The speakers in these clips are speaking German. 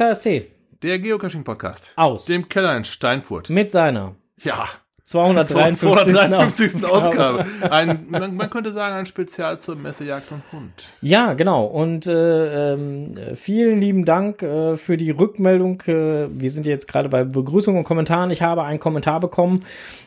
KST. Der Geocaching-Podcast. Aus. Dem Keller in Steinfurt. Mit seiner Ja. 253. 253. Ausgabe. Ein, man, man könnte sagen, ein Spezial zur Messe Jagd und Hund. Ja, genau. Und äh, ähm, vielen lieben Dank äh, für die Rückmeldung. Äh, wir sind jetzt gerade bei Begrüßung und Kommentaren. Ich habe einen Kommentar bekommen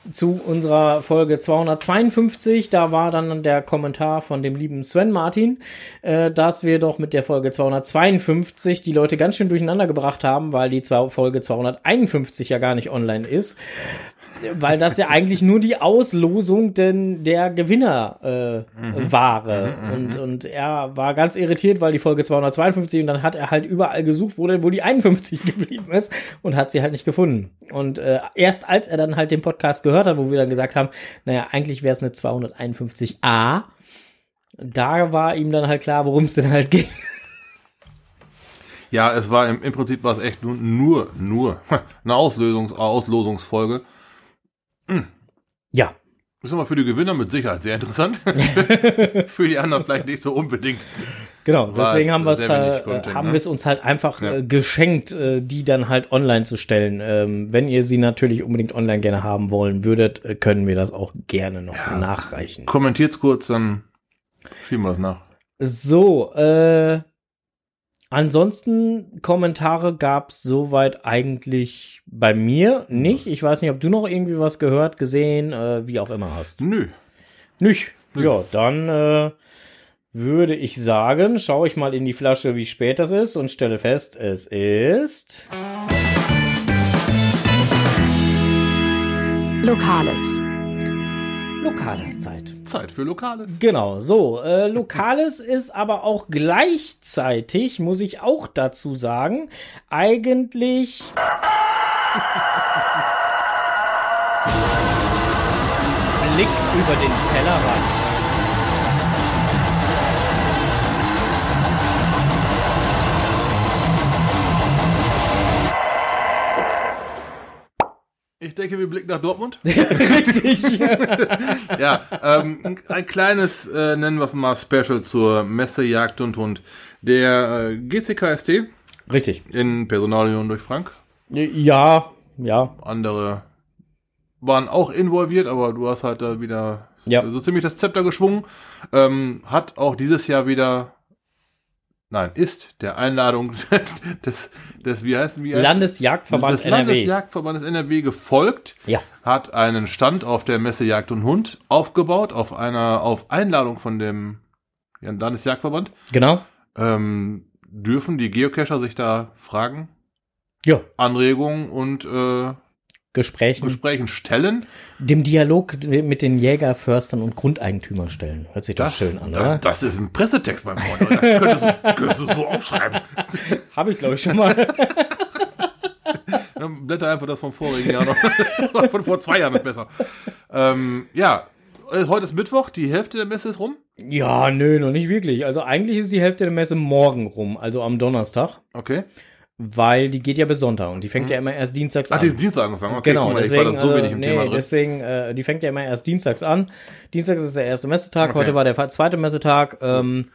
zu unserer Folge 252. Da war dann der Kommentar von dem lieben Sven Martin, äh, dass wir doch mit der Folge 252 die Leute ganz schön durcheinander gebracht haben, weil die Folge 251 ja gar nicht online ist. Weil das ja eigentlich nur die Auslosung denn der Gewinner äh, war. Und, und er war ganz irritiert, weil die Folge 252 und dann hat er halt überall gesucht, wo denn wohl die 51 geblieben ist und hat sie halt nicht gefunden. Und äh, erst als er dann halt den Podcast gehört hat, wo wir dann gesagt haben, naja, eigentlich wäre es eine 251a, da war ihm dann halt klar, worum es denn halt ging. Ja, es war im, im Prinzip war es echt nur, nur, nur eine Auslösungs, Auslosungsfolge. Ja, Ist aber für die Gewinner mit Sicherheit sehr interessant. für die anderen vielleicht nicht so unbedingt. Genau, deswegen haben wir es äh, haben ne? uns halt einfach Ja. äh, geschenkt, äh, die dann halt online zu stellen. Ähm, wenn ihr sie natürlich unbedingt online gerne haben wollen würdet, können wir das auch gerne noch nachreichen. Kommentiert's kurz, dann schieben wir es nach. So, äh, ansonsten Kommentare gab's soweit eigentlich bei mir nicht. Ich weiß nicht, ob du noch irgendwie was gehört, gesehen, äh, wie auch immer hast. Nö. Nicht? Nö. Ja, dann äh, würde ich sagen, schaue ich mal in die Flasche, wie spät das ist und stelle fest, es ist. Lokales. Lokales Zeit. Zeit für Lokales. Genau, so. Äh, Lokales ist aber auch gleichzeitig, muss ich auch dazu sagen, eigentlich. Blick über den Tellerrand. Ich denke, wir blicken nach Dortmund. Richtig. ja, ähm, ein- ein kleines, äh, nennen wir es mal, Special zur Messe Jagd und Hund. Der äh, GCKST Richtig. in Personalunion durch Frank. Ja, ja, Andere waren auch involviert, aber du hast halt da wieder Ja. so ziemlich das Zepter geschwungen. Ähm, hat auch dieses Jahr wieder, nein, ist der Einladung des, des wie heißt wie heißt- Landesjagdverband des NRW. Landesjagdverbandes NRW gefolgt. Ja. hat einen Stand auf der Messe Jagd und Hund aufgebaut, auf einer, auf Einladung von dem ja, Landesjagdverband. Genau. Ähm, dürfen die Geocacher sich da Fragen, Ja. Anregungen und äh, Gesprächen. Gesprächen stellen? dem Dialog mit den Jägerförstern und Grundeigentümern stellen. Hört sich doch schön an, das, oder? das ist ein Pressetext, mein Freund. Das könntest du, könntest du so aufschreiben. Habe ich, glaube ich, schon mal. Dann Blätter einfach das vom vorigen Jahr noch. von vor zwei Jahren ist besser. Ähm, ja, äh, heute ist Mittwoch, die Hälfte der Messe ist rum. ja, nö, noch nicht wirklich. Also eigentlich ist die Hälfte der Messe morgen rum, also am Donnerstag, Okay. Weil die geht ja bis Sonntag und die fängt ja immer erst dienstags Ach, an. die ist Dienstag angefangen. Okay, genau, mal, deswegen, ich war da so also, wenig im nee, Thema drin. deswegen, äh, die fängt ja immer erst dienstags an. Dienstags ist der erste Messetag, Okay. heute war der zweite Messetag. Ähm,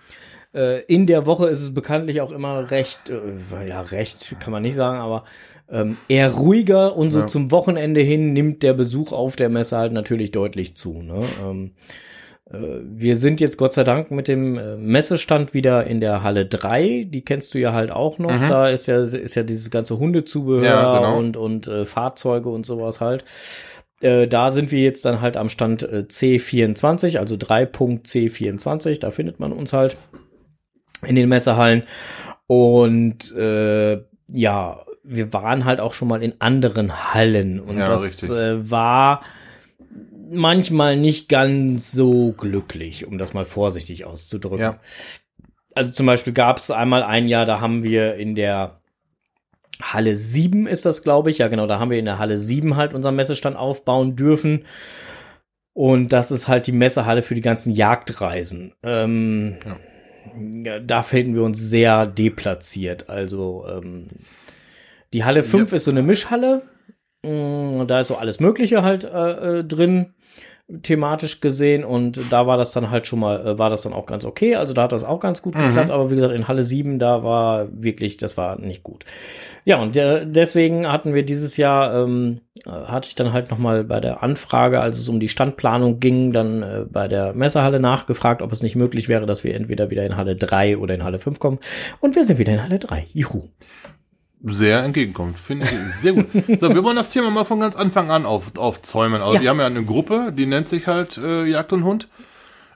äh, in der Woche ist es bekanntlich auch immer recht, äh, ja, recht kann man nicht sagen, aber ähm, eher ruhiger und so Ja. zum Wochenende hin nimmt der Besuch auf der Messe halt natürlich deutlich zu. Ne? Ähm, äh, wir sind jetzt Gott sei Dank mit dem äh, Messestand wieder in der Halle 3. Die kennst du ja halt auch noch. Mhm. Da ist ja, ist ja dieses ganze Hundezubehör Ja, genau. und, und äh, Fahrzeuge und sowas halt. Äh, da sind wir jetzt dann halt am Stand äh, C24, also 3.C24. Da findet man uns halt in den Messehallen. Und äh, ja, wir waren halt auch schon mal in anderen Hallen. Und Ja, das äh, war manchmal nicht ganz so glücklich, um das mal vorsichtig auszudrücken. Ja. Also zum Beispiel gab es einmal ein Jahr, da haben wir in der Halle 7 ist das, glaube ich. Ja, genau, da haben wir in der Halle 7 halt unseren Messestand aufbauen dürfen. Und das ist halt die Messehalle für die ganzen Jagdreisen. Ähm, ja. Da finden wir uns sehr deplatziert. Also ähm, die Halle 5 ist so eine Mischhalle. Mm, Da ist so alles Mögliche halt äh, äh, drin. Thematisch gesehen und da war das dann halt schon mal, äh, war das dann auch ganz okay. Also da hat das auch ganz gut Mhm. geklappt, aber wie gesagt, in Halle 7, da war wirklich, das war nicht gut. Ja, und äh, deswegen hatten wir dieses Jahr, ähm, äh, hatte ich dann halt nochmal bei der Anfrage, als es um die Standplanung ging, dann äh, bei der Messehalle nachgefragt, ob es nicht möglich wäre, dass wir entweder wieder in Halle 3 oder in Halle 5 kommen. Und wir sind wieder in Halle 3. Juhu. Sehr entgegenkommt. Finde ich sehr gut. So, wir wollen das Thema mal von ganz Anfang an auf, aufzäumen. Also Ja. wir haben ja eine Gruppe, die nennt sich halt äh, Jagd und Hund.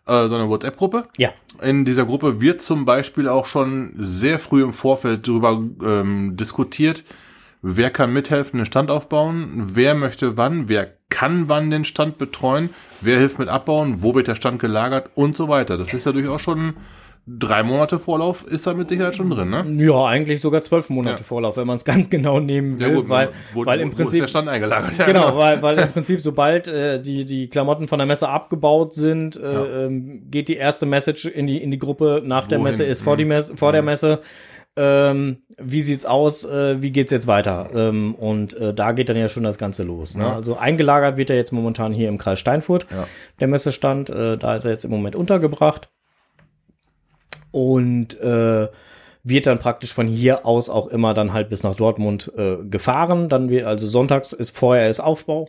Äh, so eine WhatsApp-Gruppe. Ja. In dieser Gruppe wird zum Beispiel auch schon sehr früh im Vorfeld darüber ähm, diskutiert, wer kann mithelfen, den Stand aufbauen, wer möchte wann, wer kann wann den Stand betreuen, wer hilft mit abbauen, wo wird der Stand gelagert und so weiter. Das ist ja durchaus schon drei Monate Vorlauf, ist da mit Sicherheit schon drin, ne? Ja, eigentlich sogar zwölf Monate Ja. Vorlauf, wenn man es ganz genau nehmen will, weil, wo, weil wo, im wo ist Prinzip der Stand eingelagert? Ja, Genau, weil, weil im Prinzip, sobald äh, die, die Klamotten von der Messe abgebaut sind, äh, Ja. ähm, geht die erste Message in die, in die Gruppe nach der Wohin? Messe, ist vor, die Mhm. Messe, vor der Mhm. Messe. Ähm, wie sieht's aus? Äh, wie geht's jetzt weiter? Ähm, und äh, da geht dann ja schon das Ganze los. Ne? Ja. Also eingelagert wird er jetzt momentan hier im Kreis Steinfurt, Ja. der Messestand. Äh, da ist er jetzt im Moment untergebracht. Und äh, wird dann praktisch von hier aus auch immer dann halt bis nach Dortmund äh, gefahren. Dann wird, also sonntags ist vorher ist Aufbau.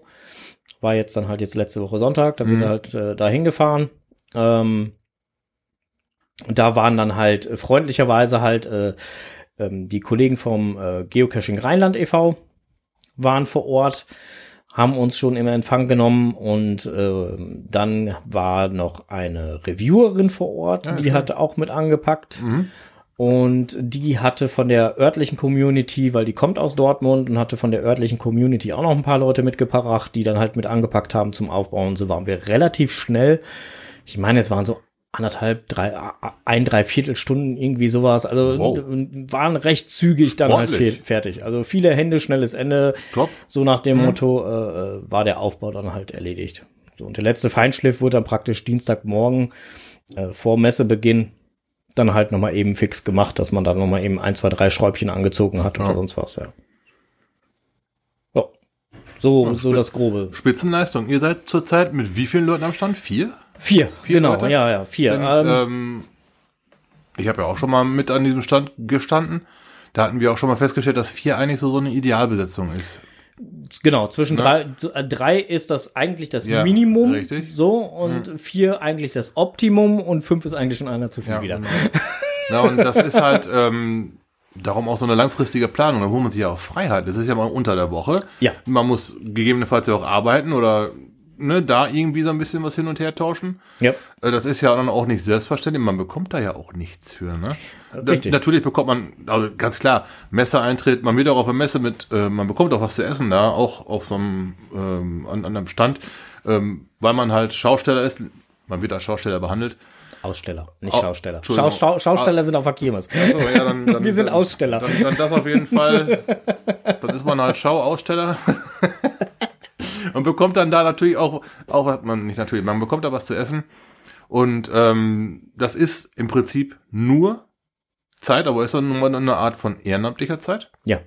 War jetzt dann halt jetzt letzte Woche Sonntag, da wird Mhm. er halt äh, dahin gefahren. Ähm, und da waren dann halt äh, freundlicherweise halt äh, ähm, die Kollegen vom äh, Geocaching Rheinland e.V. waren vor Ort, haben uns schon im Empfang genommen und äh, dann war noch eine Reviewerin vor Ort, Ja, die schön. hatte auch mit angepackt. Mhm. Und die hatte von der örtlichen Community, weil die kommt aus Dortmund und hatte von der örtlichen Community auch noch ein paar Leute mitgebracht, die dann halt mit angepackt haben zum Aufbauen. Und so waren wir relativ schnell. Ich meine, es waren so anderthalb, drei, ein, drei Viertelstunden, irgendwie sowas. Also Wow. waren recht zügig dann halt Ordentlich. fe- fertig. Also viele Hände, schnelles Ende. Top. So nach dem Mhm. Motto äh, äh, war der Aufbau dann halt erledigt. So, und der letzte Feinschliff wurde dann praktisch Dienstagmorgen äh, vor Messebeginn dann halt nochmal eben fix gemacht, dass man dann nochmal eben ein, zwei, drei Schräubchen angezogen hat oder Ja. sonst was, ja. So, Ja, so das Grobe. Spitzenleistung. Ihr seid zurzeit mit wie vielen Leuten am Stand? Vier? Vier, Vier genau, Leute? ja, ja, vier. Sind, ähm, ähm, ich habe ja auch schon mal mit an diesem Stand gestanden. Da hatten wir auch schon mal festgestellt, dass vier eigentlich so, so eine Idealbesetzung ist. genau, zwischen ne? drei, äh, drei ist das eigentlich das Ja, Minimum. richtig. Mhm. So, und vier eigentlich das Optimum und fünf ist eigentlich schon einer zu viel wieder. genau. Na, und das ist halt ähm, darum auch so eine langfristige Planung. Da holt man sich ja auch Freiheit. Das ist ja mal unter der Woche. Ja. Man muss gegebenenfalls ja auch arbeiten oder ne, da irgendwie so ein bisschen was hin und her tauschen. Ja. Äh, Das ist ja dann auch nicht selbstverständlich. Man bekommt da ja auch nichts für. Ne? Da, Richtig. natürlich bekommt man, also ganz klar, Messeeintritt, man wird auch auf der Messe mit, äh, man bekommt auch was zu essen da, auch auf so einem, ähm, an, an einem Stand, ähm, weil man halt Schausteller ist. Man wird als Schausteller behandelt. Aussteller, nicht Oh, Schausteller. Schau, Schau, Schausteller sind auf der Kirmes. So, ja, dann, dann, Wir sind dann, Aussteller. Dann, dann das auf jeden Fall. Dann ist man halt Schauaussteller. und bekommt dann da natürlich auch, auch was man nicht natürlich, man bekommt da was zu essen. Und ähm, das ist im Prinzip nur Zeit, aber ist dann nun mal eine Art von ehrenamtlicher Zeit. Ja.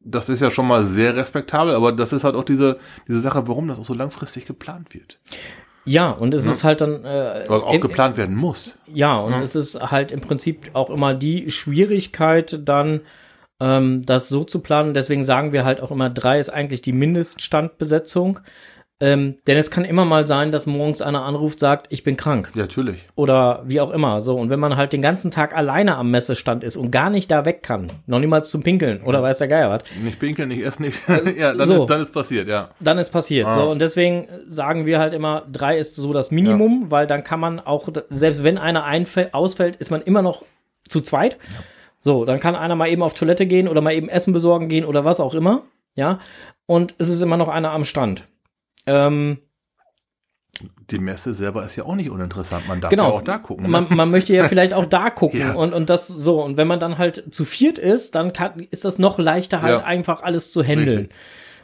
Das ist ja schon mal sehr respektabel, aber das ist halt auch diese, diese Sache, warum das auch so langfristig geplant wird. Ja, und es Ne? ist halt dann äh, Oder auch im- geplant werden muss. Ja, und Ja. es ist halt im Prinzip auch immer die Schwierigkeit, dann ähm, das so zu planen. Deswegen sagen wir halt auch immer, drei ist eigentlich die Mindeststandbesetzung. Ähm, denn es kann immer mal sein, dass morgens einer anruft, sagt, ich bin krank Ja, natürlich. oder wie auch immer. So, und wenn man halt den ganzen Tag alleine am Messestand ist und gar nicht da weg kann, noch niemals zum Pinkeln oder weiß der Geier was, Nicht pinkeln, nicht essen, nicht. ja, dann, so. ist, dann ist passiert, ja. dann ist passiert. Ah. So, und deswegen sagen wir halt immer, drei ist so das Minimum, weil dann kann man auch, selbst wenn einer ausfällt, ist man immer noch zu zweit. So, dann kann einer mal eben auf Toilette gehen oder mal eben Essen besorgen gehen oder was auch immer. Ja. Und es ist immer noch einer am Stand. Ähm, Die Messe selber ist ja auch nicht uninteressant. Man darf Genau. ja auch da gucken. Ne? man, man möchte ja vielleicht auch da gucken Ja. und, und das so. Und wenn man dann halt zu viert ist, dann kann, ist das noch leichter halt Ja. einfach alles zu handeln.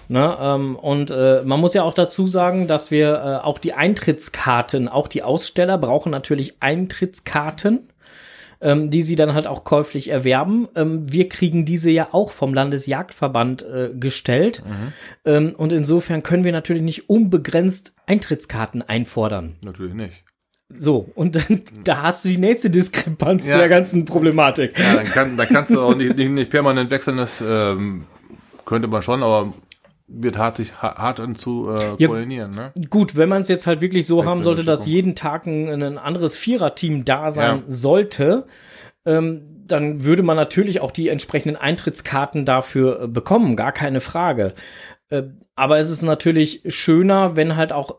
Ne, ähm, und äh, man muss ja auch dazu sagen, dass wir äh, auch die Eintrittskarten, auch die Aussteller brauchen natürlich Eintrittskarten. Ähm, die sie dann halt auch käuflich erwerben. Ähm, wir kriegen diese ja auch vom Landesjagdverband äh, gestellt. Mhm. Ähm, und insofern können wir natürlich nicht unbegrenzt Eintrittskarten einfordern. Natürlich nicht. So, und dann, da hast du die nächste Diskrepanz Ja. zu der ganzen Problematik. Ja, dann, kann, dann kannst du auch nicht, nicht, nicht permanent wechseln, das ähm, könnte man schon, aber wird hart, sich, ha- hart an zu äh, Ja. koordinieren. Ne? Gut, wenn man es jetzt halt wirklich so haben sollte, dass jeden Tag ein, ein anderes Viererteam da sein Ja. sollte, ähm, dann würde man natürlich auch die entsprechenden Eintrittskarten dafür äh, bekommen, gar keine Frage. Äh, aber es ist natürlich schöner, wenn halt auch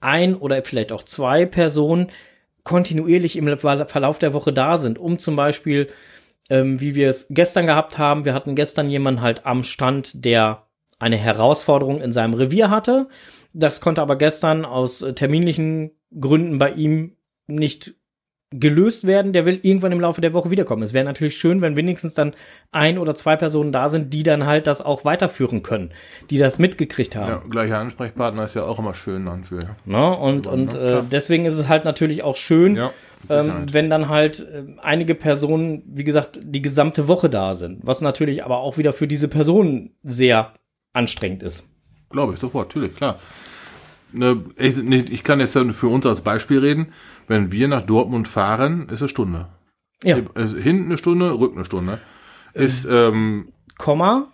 ein oder vielleicht auch zwei Personen kontinuierlich im Ver- Verlauf der Woche da sind, um zum Beispiel, ähm, wie wir es gestern gehabt haben, wir hatten gestern jemanden halt am Stand, der eine Herausforderung in seinem Revier hatte. Das konnte aber gestern aus äh, terminlichen Gründen bei ihm nicht gelöst werden. Der will irgendwann im Laufe der Woche wiederkommen. Es wäre natürlich schön, wenn wenigstens dann ein oder zwei Personen da sind, die dann halt das auch weiterführen können, die das mitgekriegt haben. Ja, gleicher Ansprechpartner ist ja auch immer schön dann für. Ne? Und, und ne, äh, deswegen ist es halt natürlich auch schön, Ja, ähm, wenn dann halt äh, einige Personen, wie gesagt, die gesamte Woche da sind. Was natürlich aber auch wieder für diese Personen sehr anstrengend ist. Glaube ich sofort, natürlich, klar. Ne, ich, nicht- ich kann jetzt für uns als Beispiel reden. Wenn wir nach Dortmund fahren, ist eine Stunde. Ja, Also hinten eine Stunde, Rücken eine Stunde. Ist, ähm, Komma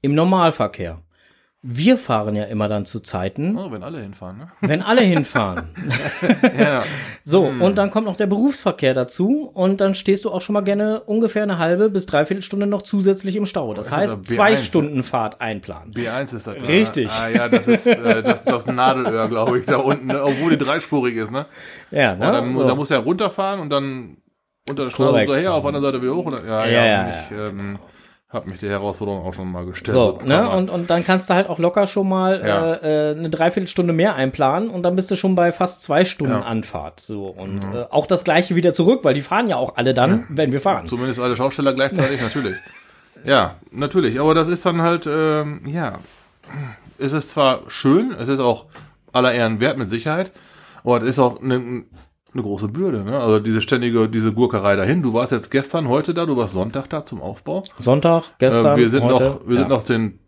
im Normalverkehr. Wir fahren ja immer dann zu Zeiten, oh, wenn alle hinfahren, ne? wenn alle hinfahren. ja. So, Hm. und dann kommt noch der Berufsverkehr dazu und dann stehst du auch schon mal gerne ungefähr eine halbe bis dreiviertel Stunde noch zusätzlich im Stau. Das ist heißt, aber zwei B1. Stunden Fahrt einplanen. B1 ist das. da. Richtig. Ah, ja, das ist äh, das, das Nadelöhr, glaube ich, da unten, ne? obwohl die dreispurig ist, ne? Ja, ne? Ja, dann, so. da muss er runterfahren und dann unter der Straße Korrekt. hinterher, auf anderen Seite wieder hoch. Und, ja, Ja, ja, ja, und ich ähm, habe mich der Herausforderung auch schon mal gestellt. So, Kann ne? Und, und dann kannst du halt auch locker schon mal Ja. äh, äh, eine Dreiviertelstunde mehr einplanen und dann bist du schon bei fast zwei Stunden Ja. Anfahrt. So, und äh, auch das gleiche wieder zurück, weil die fahren ja auch alle dann, wenn wir fahren. Zumindest alle Schausteller gleichzeitig, natürlich. Ja, natürlich. Aber das ist dann halt, ähm, ja, es ist zwar schön, es ist auch aller Ehren wert mit Sicherheit, aber es ist auch eine, eine große Bürde. Ne? Also diese ständige, diese Gurkerei dahin. Du warst jetzt gestern, heute da, du warst Sonntag da zum Aufbau. Sonntag, gestern, Äh, wir sind heute, noch, wir sind ja. noch den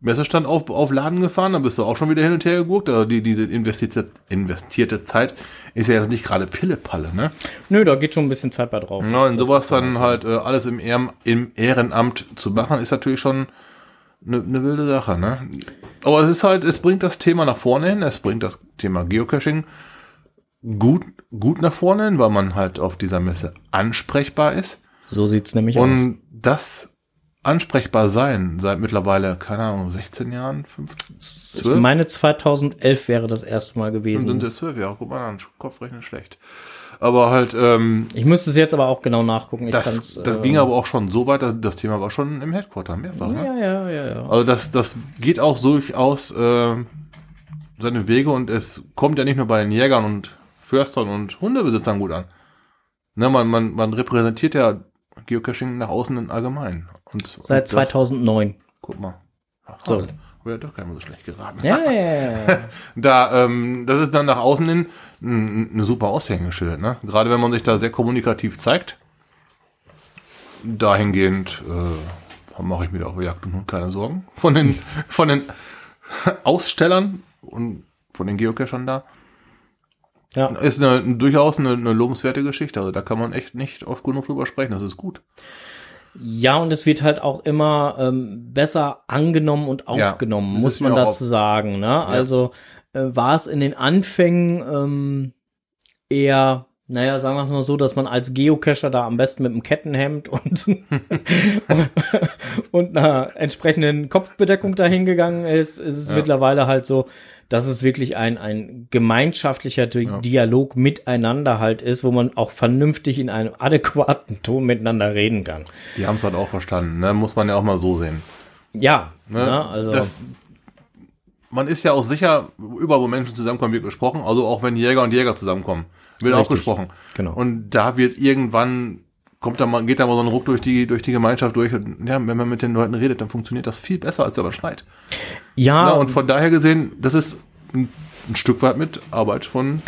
Messestand auf, auf Laden gefahren, dann bist du auch schon wieder hin und her geguckt. Also die, diese investierte, investierte Zeit ist ja jetzt nicht gerade Pillepalle, ne? Nö, da geht schon ein bisschen Zeit bei drauf. Ja, und sowas dann halt äh, alles im, Ehren, im Ehrenamt zu machen, ist natürlich schon eine ne wilde Sache, ne? Aber es ist halt, es bringt das Thema nach vorne hin, es bringt das Thema Geocaching gut, gut nach vorne weil man halt auf dieser Messe ansprechbar ist. So sieht's nämlich aus. Und das ansprechbar sein seit mittlerweile, keine Ahnung, 16 Jahren, 15, Ich 12? meine, 2011 wäre das erste Mal sind gewesen. es 12 Jahre, guck mal an, Kopfrechnen schlecht. Aber halt, ähm, Ich müsste es jetzt aber auch genau nachgucken. Ich das, das äh, ging aber auch schon so weit, dass das Thema war schon im Headquarter mehrfach. Ne? Ja, ja, ja, ja. Also das, das geht auch durchaus äh, seine Wege und es kommt ja nicht nur bei den Jägern und Förstern und Hundebesitzern gut an. Ne, man, man, man repräsentiert ja Geocaching nach außen in allgemein. Und, Seit und das, 2009. Guck mal. Ach, So. Habe ja doch gar nicht so schlecht geraten. Ja, ja, ja. Da, ähm, das ist dann nach außen hin ein, ein super Aushängeschild, ne? Gerade wenn man sich da sehr kommunikativ zeigt. Dahingehend äh, mache ich mir da auf Jagd und Hund keine Sorgen. Von den, von den Ausstellern und von den Geocachern da. Ja. Ist eine, durchaus eine, eine lobenswerte Geschichte. Also da kann man echt nicht oft genug drüber sprechen. Das ist gut. Ja, und es wird halt auch immer ähm, besser angenommen und Ja, aufgenommen, das muss man dazu sagen. Ne? Also äh, war es in den Anfängen ähm, eher, naja, sagen wir es mal so, dass man als Geocacher da am besten mit einem Kettenhemd und, und einer entsprechenden Kopfbedeckung dahin gegangen ist, ist es Ja. mittlerweile halt so, dass es wirklich ein, ein gemeinschaftlicher Di Ja. Dialog miteinander halt ist, wo man auch vernünftig in einem adäquaten Ton miteinander reden kann. Die haben es halt auch verstanden. Ne? Muss man ja auch mal so sehen. Ja, Ne? ne, also das, man ist ja auch sicher, überall wo Menschen zusammenkommen, wird gesprochen. Also auch wenn Jäger und Jäger zusammenkommen, wird auch Richtig. gesprochen. genau. Und da wird irgendwann, kommt da mal, geht da mal so ein Ruck durch die, durch die Gemeinschaft durch. Und ja, wenn man mit den Leuten redet, dann funktioniert das viel besser, als wenn man schreit. ja, Na, und von daher gesehen, das ist ein, ein Stück weit mit Arbeit von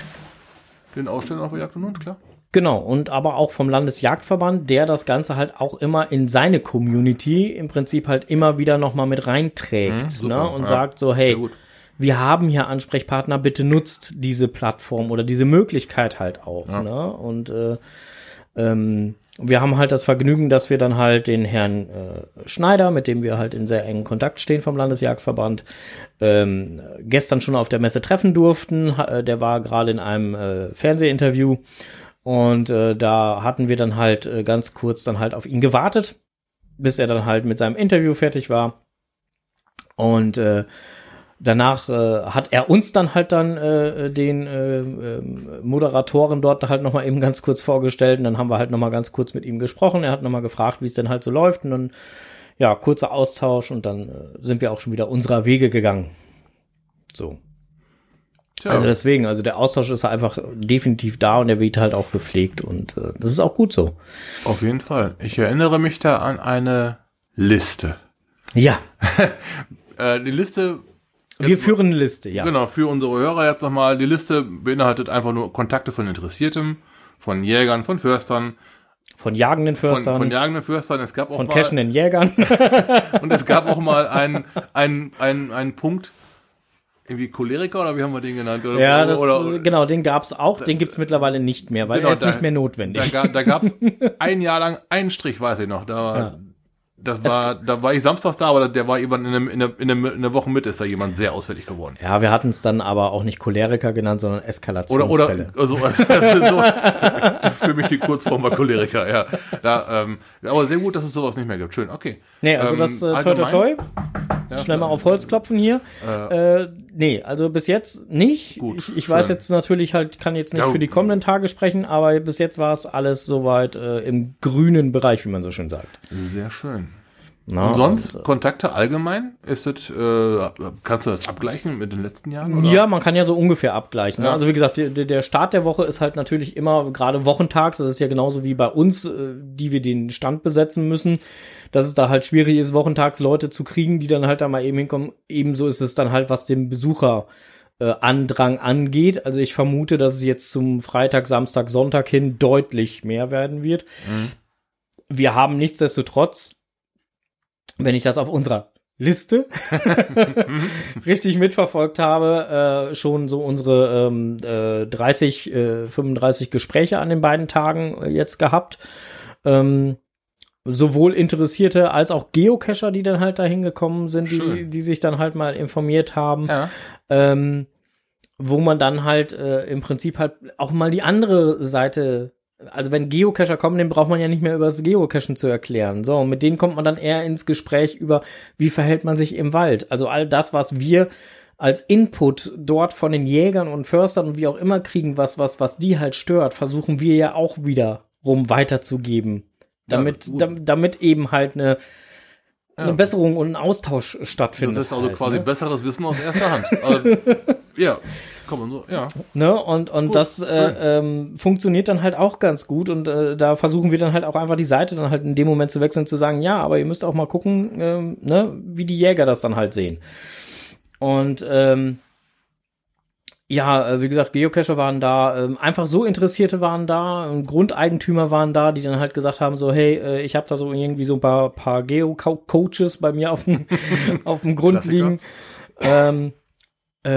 den Ausstellern auf der Jagd und Hund, klar. Genau, und aber auch vom Landesjagdverband, der das Ganze halt auch immer in seine Community im Prinzip halt immer wieder nochmal mit reinträgt Mhm, super, ne? und ja. sagt so, hey, gut. Wir haben hier Ansprechpartner, bitte nutzt diese Plattform oder diese Möglichkeit halt auch. Ja. Ne? Und äh, ähm, wir haben halt das Vergnügen, dass wir dann halt den Herrn äh, Schneider, mit dem wir halt in sehr engen Kontakt stehen vom Landesjagdverband, ähm, gestern schon auf der Messe treffen durften. Ha- äh, Der war gerade in einem äh, Fernsehinterview und äh, da hatten wir dann halt äh, ganz kurz dann halt auf ihn gewartet, bis er dann halt mit seinem Interview fertig war. Und äh, danach äh, hat er uns dann halt dann äh, den äh, ähm, Moderatoren dort halt nochmal eben ganz kurz vorgestellt und dann haben wir halt nochmal ganz kurz mit ihm gesprochen. Er hat nochmal gefragt, wie es denn halt so läuft und dann, ja, kurzer Austausch und dann äh, sind wir auch schon wieder unserer Wege gegangen. So. Tja, Also deswegen, also der Austausch ist einfach definitiv da und er wird halt auch gepflegt und äh, das ist auch gut so. auf jeden Fall. Ich erinnere mich da an eine Liste. Ja, Äh, die Liste wir führen eine Liste, ja. Genau, für unsere Hörer jetzt nochmal. Die Liste beinhaltet einfach nur Kontakte von Interessierten, von Jägern, von Förstern, Von jagenden von, Förstern, von von, jagenden Förstern. Es gab auch mal, cashenden Jägern. und es gab auch mal einen, einen, einen, einen Punkt, irgendwie Choleriker oder wie haben wir den genannt? Oder, ja, das, oder, genau, den gab's auch, den gibt's mittlerweile nicht mehr, weil Genau, er ist da- nicht mehr da, notwendig. ga- da gab es ein Jahr lang einen Strich, weiß ich noch. Da, Ja. Das war, da war ich samstags da, aber der war eben in, einem, in, der, in, der, in der Woche mit ist da jemand sehr ausfällig geworden. Ja, wir hatten es dann aber auch nicht Choleriker genannt, sondern Oder, Eskalationsfälle. oder, also, so, für, für mich die Kurzform war Choleriker, ja. ja ähm, aber sehr gut, dass es sowas nicht mehr gibt. Schön, okay. Nee, also Ähm, das äh, toi toi toi. Ja, Schnell mal auf Holz klopfen hier. Äh, Äh, nee, also bis jetzt nicht. Gut, ich ich weiß jetzt natürlich halt, kann jetzt nicht Ja. für die kommenden Tage sprechen, aber bis jetzt war es alles soweit äh, im grünen Bereich, wie man so schön sagt. Sehr schön. Na, Und sonst, und, Kontakte allgemein? Ist das, äh, kannst du das abgleichen mit den letzten Jahren? äh, ja, man kann ja so ungefähr abgleichen. Ne? Ja. Also wie gesagt, der, der Start der Woche ist halt natürlich immer gerade wochentags. Das ist ja genauso wie bei uns, äh, die wir den Stand besetzen müssen. Dass es da halt schwierig ist, wochentags Leute zu kriegen, die dann halt da mal eben hinkommen. Ebenso ist es dann halt, was den Besucher äh, Andrang angeht. Also ich vermute, dass es jetzt zum Freitag, Samstag, Sonntag hin deutlich mehr werden wird. Wir haben nichtsdestotrotz, wenn ich das auf unserer Liste richtig mitverfolgt habe, äh, schon so unsere ähm, äh, 30, äh, 35 Gespräche an den beiden Tagen äh, jetzt gehabt. Ähm, sowohl Interessierte als auch Geocacher, die dann halt dahin gekommen sind, die, die sich dann halt mal informiert haben Ja. ähm, wo man dann halt äh, im Prinzip halt auch mal die andere Seite, also wenn Geocacher kommen, den braucht man ja nicht mehr über das Geocachen zu erklären. So, und mit denen kommt man dann eher ins Gespräch über, wie verhält man sich im Wald. Also all das, was wir als Input dort von den Jägern und Förstern und wie auch immer kriegen, was, was, was die halt stört, versuchen wir ja auch wiederum weiterzugeben. Damit, dam- damit eben halt eine, eine Ja. Besserung und ein Austausch stattfindet. Das ist also halt, quasi ne? besseres Wissen aus erster Hand. Also, ja, kann man so, ja. Ne? Und, und Gut, das äh, ähm, funktioniert dann halt auch ganz gut. Und äh, da versuchen wir dann halt auch einfach die Seite dann halt in dem Moment zu wechseln, zu sagen, ja, aber ihr müsst auch mal gucken, ähm, ne, wie die Jäger das dann halt sehen. Und ähm, ja, äh, wie gesagt, Geocacher waren da, ähm, einfach so Interessierte waren da, ähm, Grundeigentümer waren da, die dann halt gesagt haben, so, hey, äh, ich habe da so irgendwie so ein paar, paar Geo-Coaches bei mir auf dem, auf dem Grund liegen. Ähm, äh,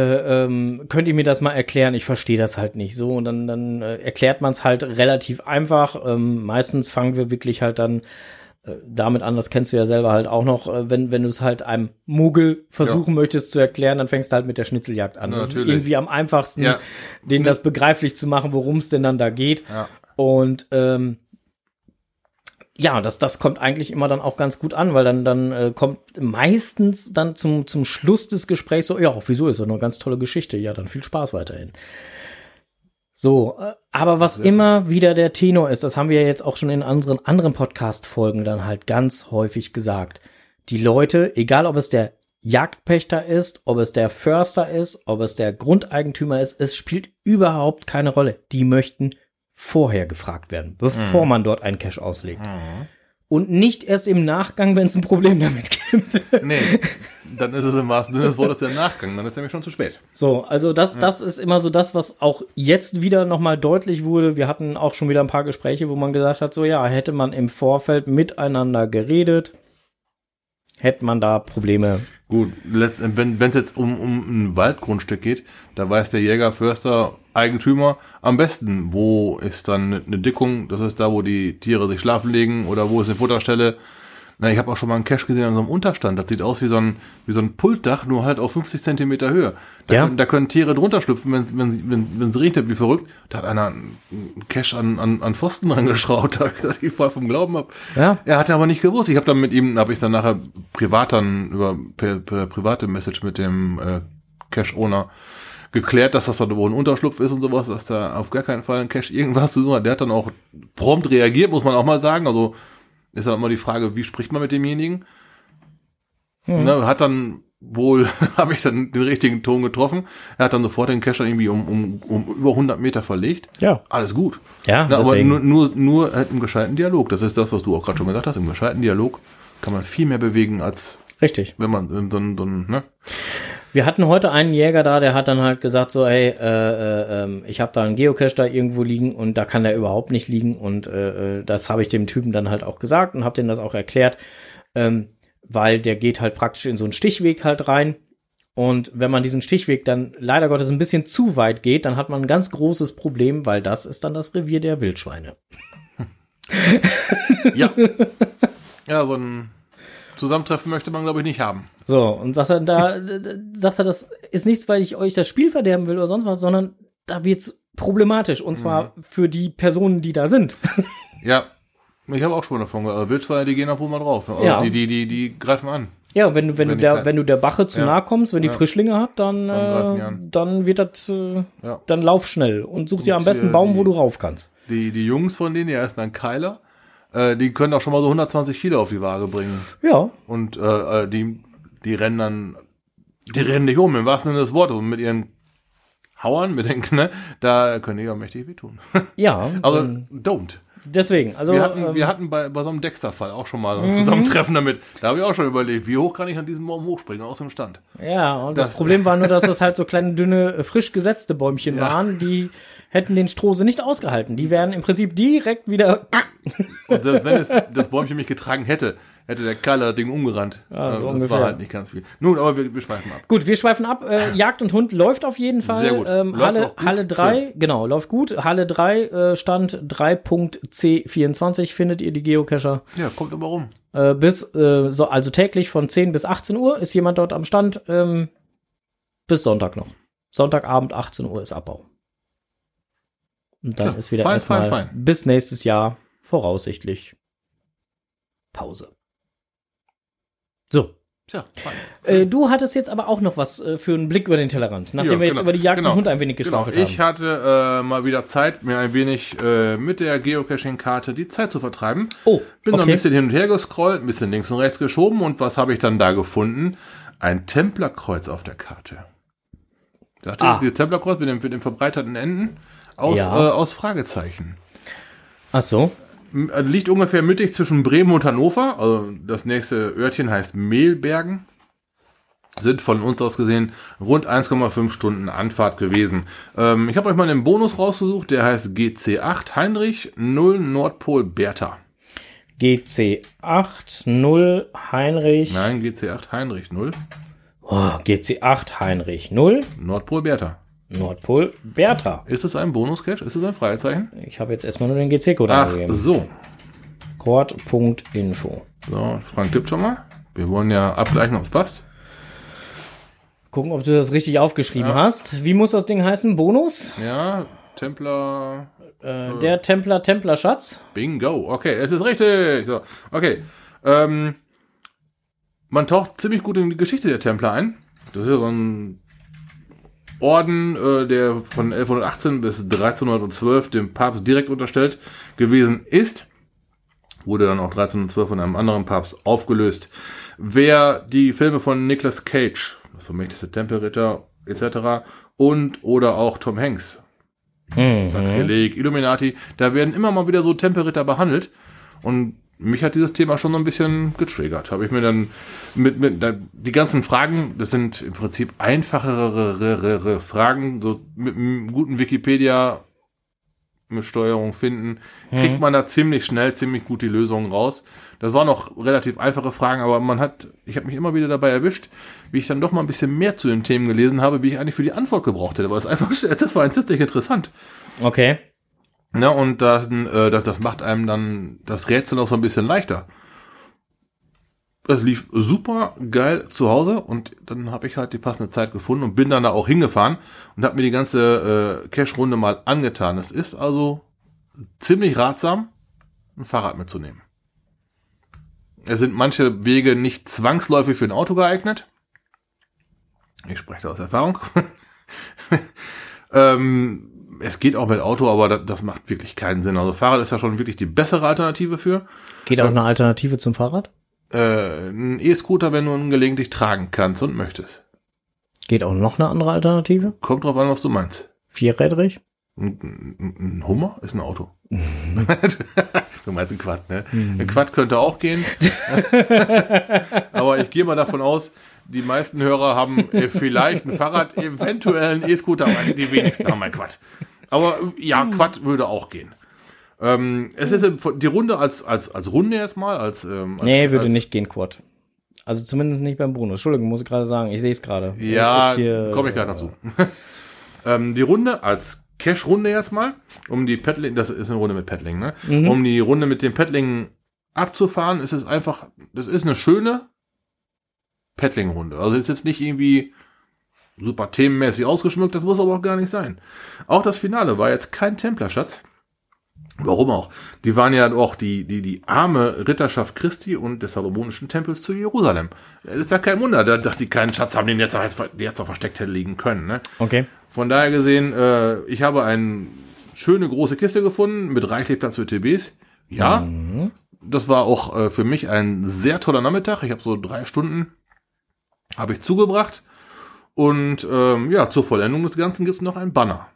ähm, könnt ihr mir das mal erklären? Ich verstehe das halt nicht so. Und dann, dann äh, erklärt man es halt relativ einfach. Ähm, meistens fangen wir wirklich halt dann äh, damit an, das kennst du ja selber halt auch noch, äh, wenn, wenn du es halt einem Muggel versuchen möchtest zu erklären, dann fängst du halt mit der Schnitzeljagd an. Na, das ist natürlich. irgendwie am einfachsten, Ja. denen das begreiflich zu machen, worum es denn dann da geht. Ja. Und ähm, ja, das, das kommt eigentlich immer dann auch ganz gut an, weil dann, dann äh, kommt meistens dann zum, zum Schluss des Gesprächs so, ja, wieso ist das eine ganz tolle Geschichte? Ja, dann viel Spaß weiterhin. So, äh, aber was Sehr immer wieder der Tenor ist, das haben wir ja jetzt auch schon in unseren anderen Podcast-Folgen dann halt ganz häufig gesagt. Die Leute, egal ob es der Jagdpächter ist, ob es der Förster ist, ob es der Grundeigentümer ist, es spielt überhaupt keine Rolle. Die möchten vorher gefragt werden, bevor man dort einen Cache auslegt. Mhm. und nicht erst im Nachgang, wenn es ein Problem damit gibt. Nee, dann ist es im wahrsten Sinne des Wortes der Nachgang, dann ist nämlich schon zu spät. So, also das, das ist immer so das, was auch jetzt wieder nochmal deutlich wurde. Wir hatten auch schon wieder ein paar Gespräche, wo man gesagt hat, so ja, hätte man im Vorfeld miteinander geredet, hätte man da Probleme. Gut, wenn es jetzt um, um ein Waldgrundstück geht, da weiß der Jäger, Förster, Eigentümer am besten, wo ist dann eine Dickung, das ist da, wo die Tiere sich schlafen legen oder wo ist eine Futterstelle. Na, ich habe auch schon mal einen Cache gesehen an so einem Unterstand. Das sieht aus wie so ein, wie so ein Pultdach, nur halt auf 50 Zentimeter Höhe. Da, Ja. können, da können Tiere drunter schlüpfen, wenn wenn wenn wenn es regnet wie verrückt. Da hat einer einen Cache an, an, an Pfosten rangeschraubt, da hab ich voll vom Glauben ab. Ja. Er hatte aber nicht gewusst. Ich habe dann mit ihm, habe ich dann nachher privat dann über per, per private Message mit dem äh, Cache-Owner geklärt, dass das dann wohl ein Unterschlupf ist und sowas, dass da auf gar keinen Fall ein Cache irgendwas zu tun hat. Der hat dann auch prompt reagiert, muss man auch mal sagen. Also ist dann immer die Frage, wie spricht man mit demjenigen? Ne, hat dann wohl, habe ich dann den richtigen Ton getroffen. Er hat dann sofort den Cache irgendwie um, um, um über 100 Meter verlegt. Ja. Alles gut. Ja, Na, aber deswegen. nur, nur, nur halt im gescheiten Dialog. Das ist das, was du auch gerade schon gesagt hast. Im gescheiten Dialog kann man viel mehr bewegen, als Richtig. wenn man so ein, so ein ne? Wir hatten heute einen Jäger da, der hat dann halt gesagt so, ey, äh, äh, ähm, ich habe da einen Geocache da irgendwo liegen und da kann der überhaupt nicht liegen und äh, äh, das habe ich dem Typen dann halt auch gesagt und habe dem das auch erklärt, ähm, weil der geht halt praktisch in so einen Stichweg halt rein und wenn man diesen Stichweg dann leider Gottes ein bisschen zu weit geht, dann hat man ein ganz großes Problem, weil das ist dann das Revier der Wildschweine. Ja. ja, so ein Zusammentreffen möchte man, glaube ich, nicht haben. So, und sagt er, da sagt er, das ist nichts, weil ich euch das Spiel verderben will oder sonst was, sondern da wird's problematisch. Und zwar für die Personen, die da sind. Ja. Ich habe auch schon mal davon gehört. Also Wildschweine, die gehen auch wohl mal drauf. Also Ja. Die, die, die, die greifen an. Ja, wenn du, wenn, Wenn du der, wenn du der Bache zu Ja. nahe kommst, wenn die Ja. Frischlinge hat, dann, Dann äh, an. dann wird das, äh, Ja. dann lauf schnell und such dir Und, am besten äh, einen Baum, wo die- du rauf kannst. Die, die Jungs von denen, die heißen dann Keiler, äh, die können auch schon mal so 120 Kilo auf die Waage bringen. Ja, Und äh, äh, die, die rennen dann, die rennen nicht um, im wahrsten Sinne des Wortes. Und mit ihren Hauern, mit den Kne, da können die ja mächtig wehtun. ja. Also, dann- don't. deswegen, also Wir hatten, ähm, wir hatten bei, bei so einem Dexter-Fall auch schon mal so ein Zusammentreffen damit. Da habe ich auch schon überlegt, wie hoch kann ich an diesem Baum hochspringen aus dem Stand. Ja, und das, Das- Problem war nur, dass das halt so kleine, dünne, äh, frisch gesetzte Bäumchen Ja. waren, die hätten den Strose nicht ausgehalten. Die wären im Prinzip direkt wieder. Und selbst wenn es das Bäumchen mich getragen hätte, hätte der Keiler das Ding umgerannt. Ja, so Also das ungefähr. war halt nicht ganz viel. Nun, aber wir, wir schweifen ab. Gut, wir schweifen ab. Äh, Jagd und Hund läuft auf jeden Fall. Sehr gut. Ähm, Läuft Halle, auch gut. Halle 3, genau, läuft gut. Halle 3, äh, Stand 3.c24 findet ihr die Geocacher. Ja, kommt aber rum. Äh, bis, äh, so, also täglich von 10 bis 18 Uhr ist jemand dort am Stand. Ähm, bis Sonntag noch. Sonntagabend 18 Uhr ist Abbau. Und dann Ja, ist wieder fein, erstmal fein, fein. bis nächstes Jahr voraussichtlich Pause. So. Tja, fein. Äh, du hattest jetzt aber auch noch was äh, für einen Blick über den Tellerrand, nachdem Ja, wir jetzt genau, über die Jagd genau. und Hund ein wenig Genau, geschwafelt ich haben. hatte äh, mal wieder Zeit, mir ein wenig äh, mit der Geocaching-Karte die Zeit zu vertreiben. Oh, Bin noch ein okay. bisschen hin und her gescrollt, ein bisschen links und rechts geschoben und was habe ich dann da gefunden? Ein Templerkreuz auf der Karte. Sagt Ah. ihr, dieses Templerkreuz mit den, mit den verbreiterten Enden aus, Ja. äh, aus Fragezeichen. Ach so. Äh, Liegt ungefähr mittig zwischen Bremen und Hannover. Also das nächste Örtchen heißt Mehlbergen. Sind von uns aus gesehen rund 1,5 Stunden Anfahrt gewesen. Ähm, ich habe euch mal einen Bonus rausgesucht, der heißt GC8 Heinrich 0 Nordpol Bertha. GC8 0 Heinrich. Nein, GC8 Heinrich 0 Oh, GC8 Heinrich 0 Nordpol Bertha. Nordpol Bertha. Ist es ein Bonus-Cache? Ist es ein Fragezeichen? Ich habe jetzt erstmal nur den GC-Code Ach angegeben. so. Cord.info. So, Frank tippt schon mal. Wir wollen ja abgleichen, ob es passt. Gucken, ob du das richtig aufgeschrieben Ja. hast. Wie muss das Ding heißen? Bonus? Ja, Templer Äh, Der Templer Templer Schatz. Bingo. Okay, es ist richtig. So, okay. Ähm, man taucht ziemlich gut in die Geschichte der Templer ein. Das ist ja so ein Orden, äh, der von 1118 bis 1312 dem Papst direkt unterstellt gewesen ist. Wurde dann auch 1312 von einem anderen Papst aufgelöst. Wer die Filme von Nicolas Cage, das vermächtigste Tempelritter etc. und oder auch Tom Hanks Mhm. Sakrileg, Illuminati, da werden immer mal wieder so Tempelritter behandelt. Und mich hat dieses Thema schon so ein bisschen getriggert. Habe ich mir dann mit, mit die ganzen Fragen, das sind im Prinzip einfachere Fragen, so mit einem guten Wikipedia mit Steuerung finden, kriegt man da ziemlich schnell ziemlich gut die Lösungen raus. Das waren noch relativ einfache Fragen, aber man hat, ich habe mich immer wieder dabei erwischt, wie ich dann doch mal ein bisschen mehr zu den Themen gelesen habe, wie ich eigentlich für die Antwort gebraucht hätte, weil das einfach, das war entsetzlich interessant. Okay. Ja, und dann, äh, das, das macht einem dann das Rätsel noch so ein bisschen leichter. Das lief super geil zu Hause und dann habe ich halt die passende Zeit gefunden und bin dann da auch hingefahren und habe mir die ganze äh, Cash-Runde mal angetan. Es ist also ziemlich ratsam, ein Fahrrad mitzunehmen. Es sind manche Wege nicht zwangsläufig für ein Auto geeignet. Ich spreche da aus Erfahrung. ähm, es geht auch mit Auto, aber das, das, macht wirklich keinen Sinn. Also Fahrrad ist ja schon wirklich die bessere Alternative für. Geht auch eine Alternative zum Fahrrad? Äh, ein E-Scooter, wenn du ihn gelegentlich tragen kannst und möchtest. Geht auch noch eine andere Alternative? Kommt drauf an, was du meinst. Vierrädrig? Ein, ein Hummer ist ein Auto. du meinst ein Quad, ne? Mhm. Ein Quad könnte auch gehen. aber ich gehe mal davon aus, die meisten Hörer haben vielleicht ein Fahrrad, eventuell ein E-Scooter, aber die wenigsten haben ein Quad. Aber ja, Quad würde auch gehen. Ähm, es ist die Runde als, als, als Runde erstmal, als, ähm, als Nee, würde als, nicht gehen, Quad. Also zumindest nicht beim Bruno. Entschuldigung, muss ich gerade sagen. Ich sehe es gerade. Ja, komme ich gerade dazu. ähm, die Runde als Cash-Runde erstmal, um die Paddling, das ist eine Runde mit Paddling, ne? Mhm. Um die Runde mit dem Paddling abzufahren, ist es einfach, das ist eine schöne Paddling-Runde. Also ist jetzt nicht irgendwie super themenmäßig ausgeschmückt, das muss aber auch gar nicht sein. Auch das Finale war jetzt kein Templerschatz. Warum auch? Die waren ja auch die, die, die arme Ritterschaft Christi und des Salomonischen Tempels zu Jerusalem. Es ist ja kein Wunder, dass die keinen Schatz haben, den jetzt, jetzt auch versteckt hätte liegen können. Ne? Okay. Von daher gesehen, äh, ich habe eine schöne große Kiste gefunden mit reichlich Platz für TBs. Ja, mhm. das war auch äh, für mich ein sehr toller Nachmittag. Ich habe so drei Stunden habe ich zugebracht. Und ähm, ja, zur Vollendung des Ganzen gibt es noch ein Banner.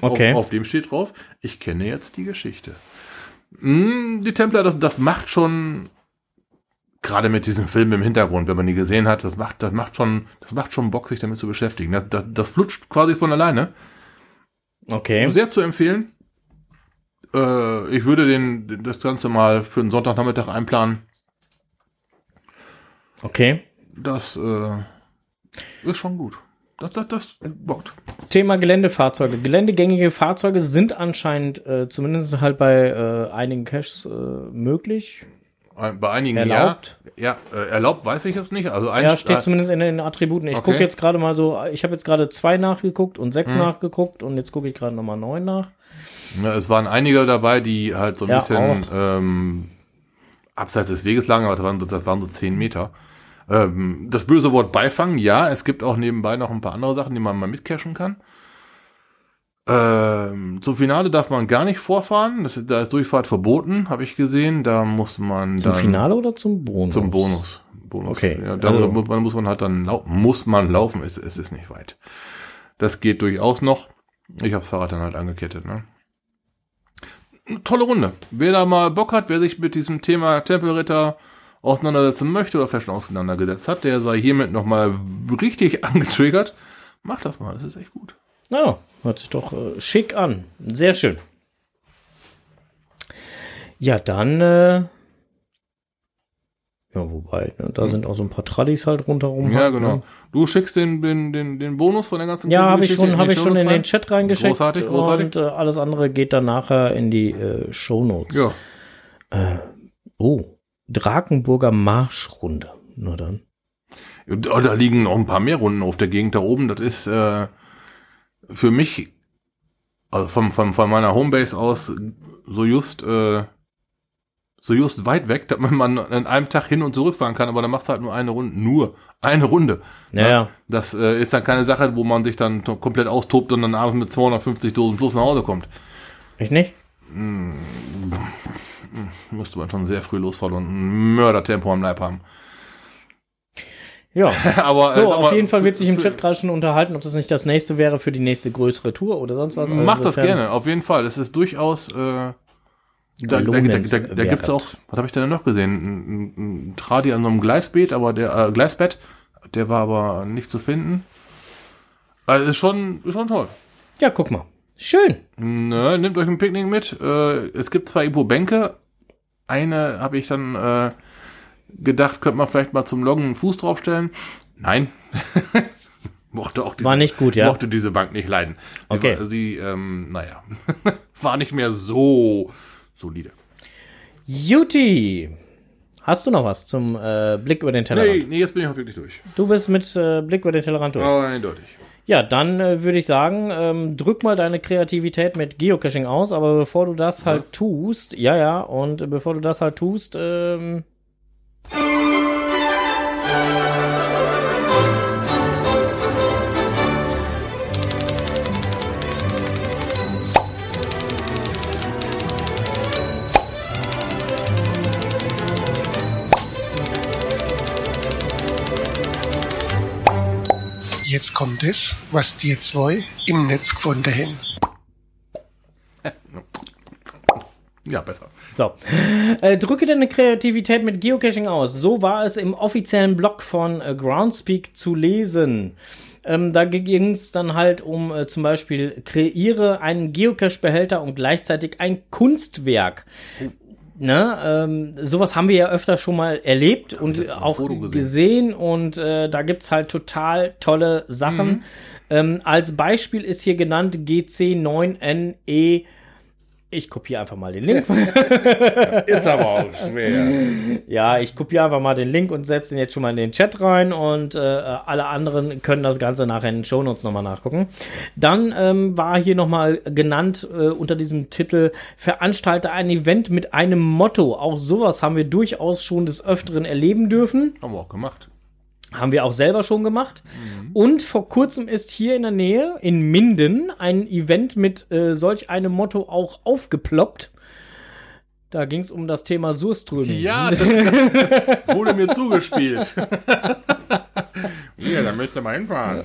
Okay. Auf, auf, dem steht drauf, ich kenne jetzt die Geschichte. Hm, die Templer, das, das macht schon, gerade mit diesem Film im Hintergrund, wenn man die gesehen hat, das macht, das macht schon, das macht schon Bock, sich damit zu beschäftigen. Das, das, das flutscht quasi von alleine. Okay. Sehr zu empfehlen. Äh, ich würde den, das Ganze mal für einen Sonntagnachmittag einplanen. Okay. Das äh, ist schon gut. Das, das, das bockt. Thema Geländefahrzeuge. Geländegängige Fahrzeuge sind anscheinend äh, zumindest halt bei äh, einigen Caches äh, möglich. Bei einigen erlaubt. ja. Ja, äh, erlaubt weiß ich jetzt nicht. Also ein ja, steht zumindest in den Attributen. Ich okay. gucke jetzt gerade mal so, ich habe jetzt gerade zwei nachgeguckt und sechs hm. nachgeguckt und jetzt gucke ich gerade nochmal neun nach. Ja, es waren einige dabei, die halt so ein ja, bisschen ähm, abseits des Weges lagen, aber das waren, das waren so zehn Meter. Ähm, das böse Wort Beifang, ja, es gibt auch nebenbei noch ein paar andere Sachen, die man mal mitcachen kann. Ähm, zum Finale darf man gar nicht vorfahren. Das, da ist Durchfahrt verboten, habe ich gesehen. Da muss man Zum Finale oder zum Bonus? Zum Bonus. Bonus. Okay. Ja, da also. muss, man, muss man halt dann laufen. Muss man laufen, es, es ist nicht weit. Das geht durchaus noch. Ich habe das Fahrrad dann halt angekettet. Ne? Tolle Runde. Wer da mal Bock hat, wer sich mit diesem Thema Tempelritter auseinandersetzen möchte oder vielleicht schon auseinandergesetzt hat, der sei hiermit nochmal richtig angetriggert. Mach das mal, das ist echt gut. Ja, hört sich doch äh, schick an. Sehr schön. Ja, dann, äh, ja, wobei, ne, da hm. sind auch so ein paar Tradis halt rundherum. Ja, halt, genau. Ne? Du schickst den, den, den, den Bonus von der ganzen Ja, habe ich schon, habe ich schon in den Chat reingeschickt. Großartig, großartig. Und äh, alles andere geht dann nachher in die äh, Show Notes. Ja. Äh, oh. Drakenburger Marschrunde. Na dann. Da liegen noch ein paar mehr Runden auf der Gegend da oben. Das ist äh, für mich, also von, von, von meiner Homebase aus, so just, äh, so just weit weg, dass man an einem Tag hin und zurück fahren kann, aber dann machst du halt nur eine Runde. Nur eine Runde. Ja, ja. Das äh, ist dann keine Sache, wo man sich dann komplett austobt und dann abends mit 250 Dosen plus nach Hause kommt. Ich nicht? Hm müsste man schon sehr früh losfahren und ein Mördertempo am Leib haben. Ja, aber so, auf jeden Fall wird sich im Chat gerade schon unterhalten, ob das nicht das nächste wäre für die nächste größere Tour oder sonst was. Also Macht das gerne, auf jeden Fall. Es ist durchaus, äh, Da, da, da, da, gibt's auch, was habe ich denn noch gesehen? Ein, Tradi an so einem Gleisbett, aber der äh, Gleisbett, der war aber nicht zu finden. Also ist schon, ist schon toll. Ja, guck mal. Schön. Ne, nehmt euch ein Picknick mit. Äh, es gibt zwei Ipo-Bänke. Eine habe ich dann äh, gedacht, könnte man vielleicht mal zum Loggen einen Fuß draufstellen. Nein. mochte auch diese, War nicht gut, ja. Mochte diese Bank nicht leiden. Okay. Sie, war- sie ähm, naja, war nicht mehr so solide. Juti. Hast du noch was zum äh, Blick über den Tellerrand? Nee, nee, jetzt bin ich auch wirklich durch. Du bist mit äh, Blick über den Tellerrand durch. Aber eindeutig. Ja, dann äh, würde ich sagen, ähm, drück mal deine Kreativität mit Geocaching aus, aber bevor du das halt Was? tust, ja, ja, und bevor du das halt tust, ähm, Jetzt kommt es, was die zwei im Netz gefunden haben. Ja, besser. so. Äh, drücke deine Kreativität mit Geocaching aus. So war es im offiziellen Blog von äh, Groundspeak zu lesen. Ähm, da ging es dann halt um äh, zum Beispiel kreiere einen Geocache-Behälter und gleichzeitig ein Kunstwerk. Ne, ähm, sowas haben wir ja öfter schon mal erlebt und auch gesehen. gesehen und äh, da gibt's halt total tolle Sachen. Mhm. Ähm, als Beispiel ist hier genannt GC9NE. Ich kopiere einfach mal den Link. Ist aber auch schwer. Ja, ich kopiere einfach mal den Link und setze den jetzt schon mal in den Chat rein und äh, alle anderen können das Ganze nachher in den Shownotes nochmal nachgucken. Dann ähm, war hier nochmal genannt äh, unter diesem Titel Veranstalte ein Event mit einem Motto. Auch sowas haben wir durchaus schon des Öfteren erleben dürfen. Haben wir auch gemacht. Haben wir auch selber schon gemacht. Und vor kurzem ist hier in der Nähe, in Minden, ein Event mit äh, solch einem Motto auch aufgeploppt. Da ging es um das Thema Surströming. Ja, das wurde mir zugespielt. Ja, da möchte mal hinfahren.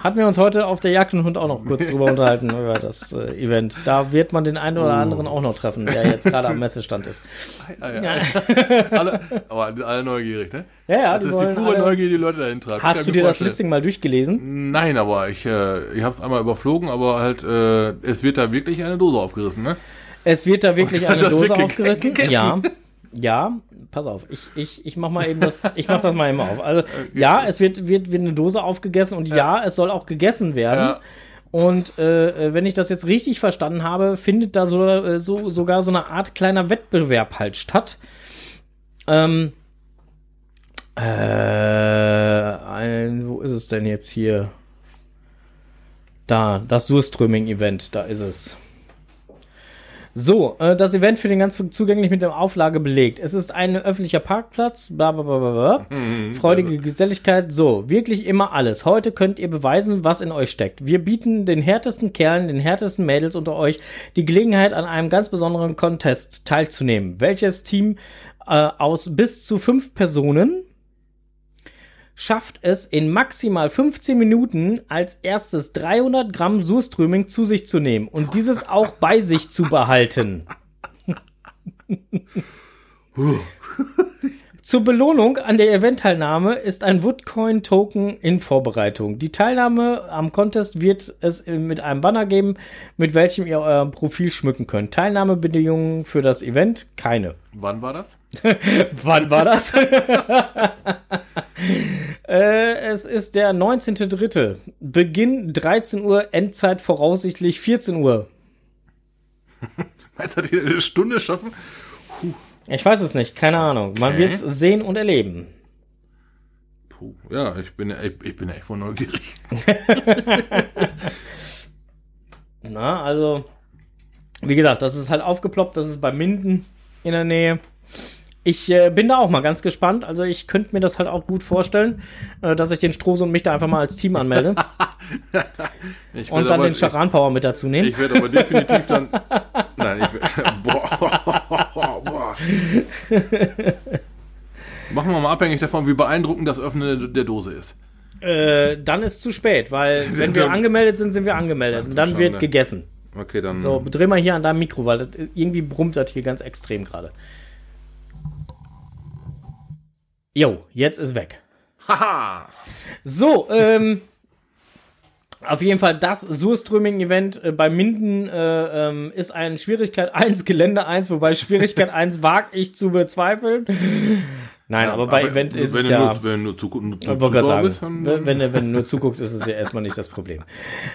Hatten wir uns heute auf der Jagd und Hund auch noch kurz drüber unterhalten, über das äh, Event. Da wird man den einen oder anderen auch noch treffen, der jetzt gerade am Messestand ist. Ja. alle, aber alle neugierig, ne? Ja, ja, Das die ist die pure alle- Neugier, die Leute dahin treibt. Hast du dir das. Listing mal durchgelesen? Nein, aber ich, äh, ich habe es einmal überflogen, aber halt, äh, es wird da wirklich eine Dose aufgerissen, ne? Es wird da wirklich eine Dose aufgerissen. Ja. Ja, pass auf, ich, ich, ich mach mal eben das, ich mach das mal eben auf. Also, ja, es wird, wird, wird eine Dose aufgegessen und ja, es soll auch gegessen werden. Ja. Und äh, wenn ich das jetzt richtig verstanden habe, findet da so, äh, so sogar so eine Art kleiner Wettbewerb halt statt. Ähm, äh, ein, wo ist es denn jetzt hier? Da, das Surströming-Event, da ist es. So, äh, das Event für den ganz zugänglich mit der Auflage belegt. Es ist ein öffentlicher Parkplatz, bla bla bla bla bla. Freudige Geselligkeit, so, wirklich immer alles. Heute könnt ihr beweisen, was in euch steckt. Wir bieten den härtesten Kerlen, den härtesten Mädels unter euch die Gelegenheit, an einem ganz besonderen Contest teilzunehmen. Welches Team äh, aus bis zu fünf Personen schafft es in maximal 15 Minuten als erstes 300 Gramm Surströming zu sich zu nehmen und dieses auch bei sich zu behalten. Zur Belohnung an der Eventteilnahme ist ein Woodcoin-Token in Vorbereitung. Die Teilnahme am Contest wird es mit einem Banner geben, mit welchem ihr euer Profil schmücken könnt. Teilnahmebedingungen für das Event? Keine. Wann war das? Wann war das? äh, es ist der 19.3. Beginn 13 Uhr, Endzeit voraussichtlich 14 Uhr. Meinst du, die eine Stunde schaffen? Ich weiß es nicht, keine Ahnung. Man Okay. wird es sehen und erleben. Puh, ja, ich bin, ich, ich bin echt voll neugierig. Na, also, wie gesagt, das ist halt aufgeploppt, das ist bei Minden in der Nähe. Ich äh, bin da auch mal ganz gespannt. Also ich könnte mir das halt auch gut vorstellen, äh, dass ich den Strohs und mich da einfach mal als Team anmelde und dann aber, den Charan Power mit dazu nehmen. ich werde aber definitiv dann. Nein, ich werd- boah, boah. Machen wir mal abhängig davon, wie beeindruckend das Öffnen der Dose ist. Äh, dann ist zu spät, weil wenn wir angemeldet sind, sind wir angemeldet. Ach Und dann wird Schande. gegessen. Okay, dann. So, dreh mal hier an deinem Mikro, weil das, irgendwie brummt das hier ganz extrem gerade. Jo, jetzt ist weg. Haha! So, ähm, auf jeden Fall das Surströmming-Event äh, bei Minden äh, ähm, ist ein Schwierigkeit 1, Gelände 1, wobei Schwierigkeit 1 wage ich zu bezweifeln. Nein, Ja, aber bei aber Event ist wenn es ja. Nur, wenn du nur, zugu- nur, Zuschauer sagen, bist, dann- wenn, wenn, wenn du nur zuguckst, ist es ja erstmal nicht das Problem.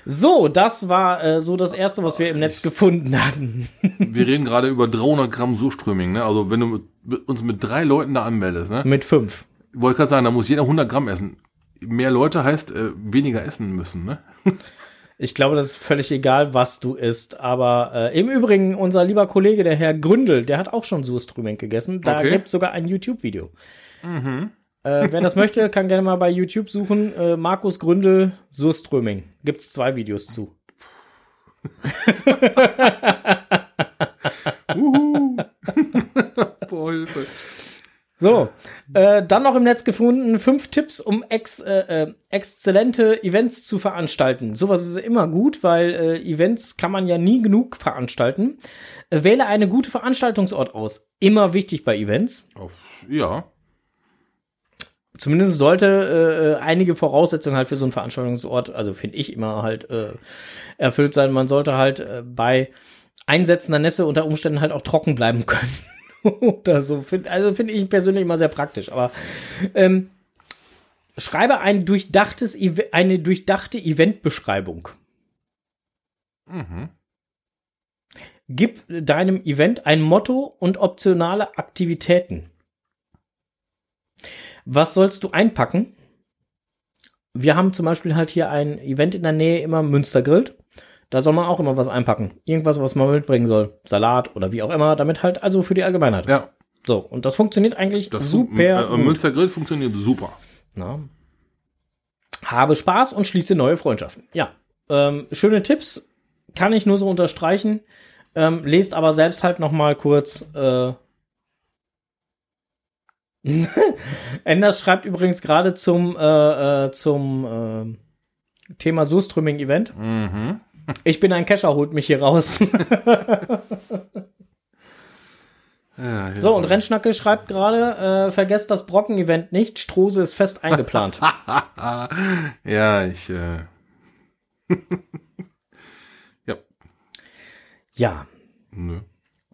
So, das war äh, so das erste, was wir im Netz gefunden hatten. Wir reden gerade über 300 Gramm Surströmming, ne? Also wenn du mit, mit uns mit drei Leuten da anmeldest, ne? Mit fünf. Wollte gerade sagen, da muss jeder 100 Gramm essen. Mehr Leute heißt äh, weniger essen müssen, ne? Ich glaube, das ist völlig egal, was du isst. Aber äh, im Übrigen, unser lieber Kollege, der Herr Gründel, der hat auch schon Surströmming gegessen. Da Okay. gibt es sogar ein YouTube-Video. Äh, wer das möchte, kann gerne mal bei YouTube suchen. Äh, Markus Gründel, Surströmming. Gibt es zwei Videos zu. Uhu. Boah, Hilfe. So, äh, dann noch im Netz gefunden, fünf Tipps, um ex, äh, äh, exzellente Events zu veranstalten. Sowas ist immer gut, weil äh, Events kann man ja nie genug veranstalten. Äh, wähle eine gute Veranstaltungsort aus. Immer wichtig bei Events. Auf, ja. Zumindest sollte äh, einige Voraussetzungen halt für so einen Veranstaltungsort, also finde ich immer halt erfüllt sein. Man sollte halt bei einsetzender Nässe unter Umständen halt auch trocken bleiben können. Oder so. Also finde ich persönlich immer sehr praktisch. Aber ähm, schreibe ein durchdachtes, eine durchdachte Eventbeschreibung. Mhm. Gib deinem Event ein Motto und optionale Aktivitäten. Was sollst du einpacken? Wir haben zum Beispiel halt hier ein Event in der Nähe immer Münster grillt. Da soll man auch immer was einpacken. Irgendwas, was man mitbringen soll. Salat oder wie auch immer, damit halt also für die Allgemeinheit. Ja, So, und das funktioniert eigentlich das super. Äh, gut. Münster Grill funktioniert super. Na. Habe Spaß und schließe neue Freundschaften. Ja, ähm, schöne Tipps kann ich nur so unterstreichen. Ähm, lest aber selbst halt noch mal kurz. Äh Enders schreibt übrigens gerade zum äh, äh, zum äh, Thema Surströmming Event. Mhm. Ich bin ein Kescher, holt mich hier raus. Ja, so und Rennschnacke schreibt gerade: äh, Vergesst das Brocken-Event nicht. Strose ist fest eingeplant. ja, ich. Äh, ja, ja. nö.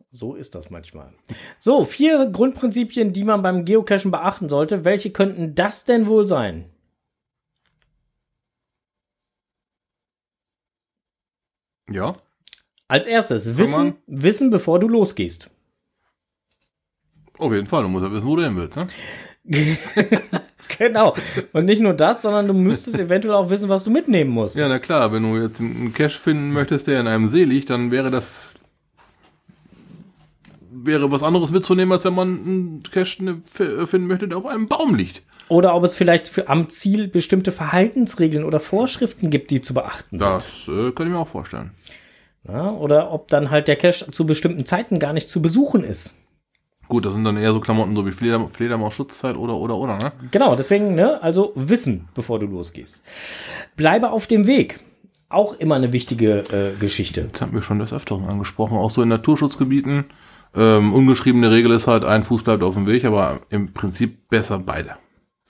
So ist das manchmal. So, vier Grundprinzipien, die man beim Geocachen beachten sollte. Welche könnten das denn wohl sein? Ja, Als erstes, wissen, wissen, bevor du losgehst. auf jeden Fall. Du musst ja wissen, wo du hin willst, ne? genau. Und nicht nur das, sondern du müsstest eventuell auch wissen, was du mitnehmen musst. Ja, na klar, wenn du jetzt einen Cache finden möchtest, der in einem See liegt, dann wäre das wäre was anderes mitzunehmen, als wenn man einen Cache ne, f- finden möchte, der auf einem Baum liegt. Oder ob es vielleicht für am Ziel bestimmte Verhaltensregeln oder Vorschriften gibt, die zu beachten sind. Das äh, kann ich mir auch vorstellen. Ja, oder ob dann halt der Cache zu bestimmten Zeiten gar nicht zu besuchen ist. Gut, das sind dann eher so Klamotten so wie Fleder Fledermaus-Schutzzeit oder, oder, oder, ne? Genau, deswegen, ne, also wissen, bevor du losgehst. Bleibe auf dem Weg. Auch immer eine wichtige äh, Geschichte. Das haben wir schon des Öfteren angesprochen, auch so in Naturschutzgebieten. Ähm, ungeschriebene Regel ist halt, ein Fuß bleibt auf dem Weg, aber im Prinzip besser beide.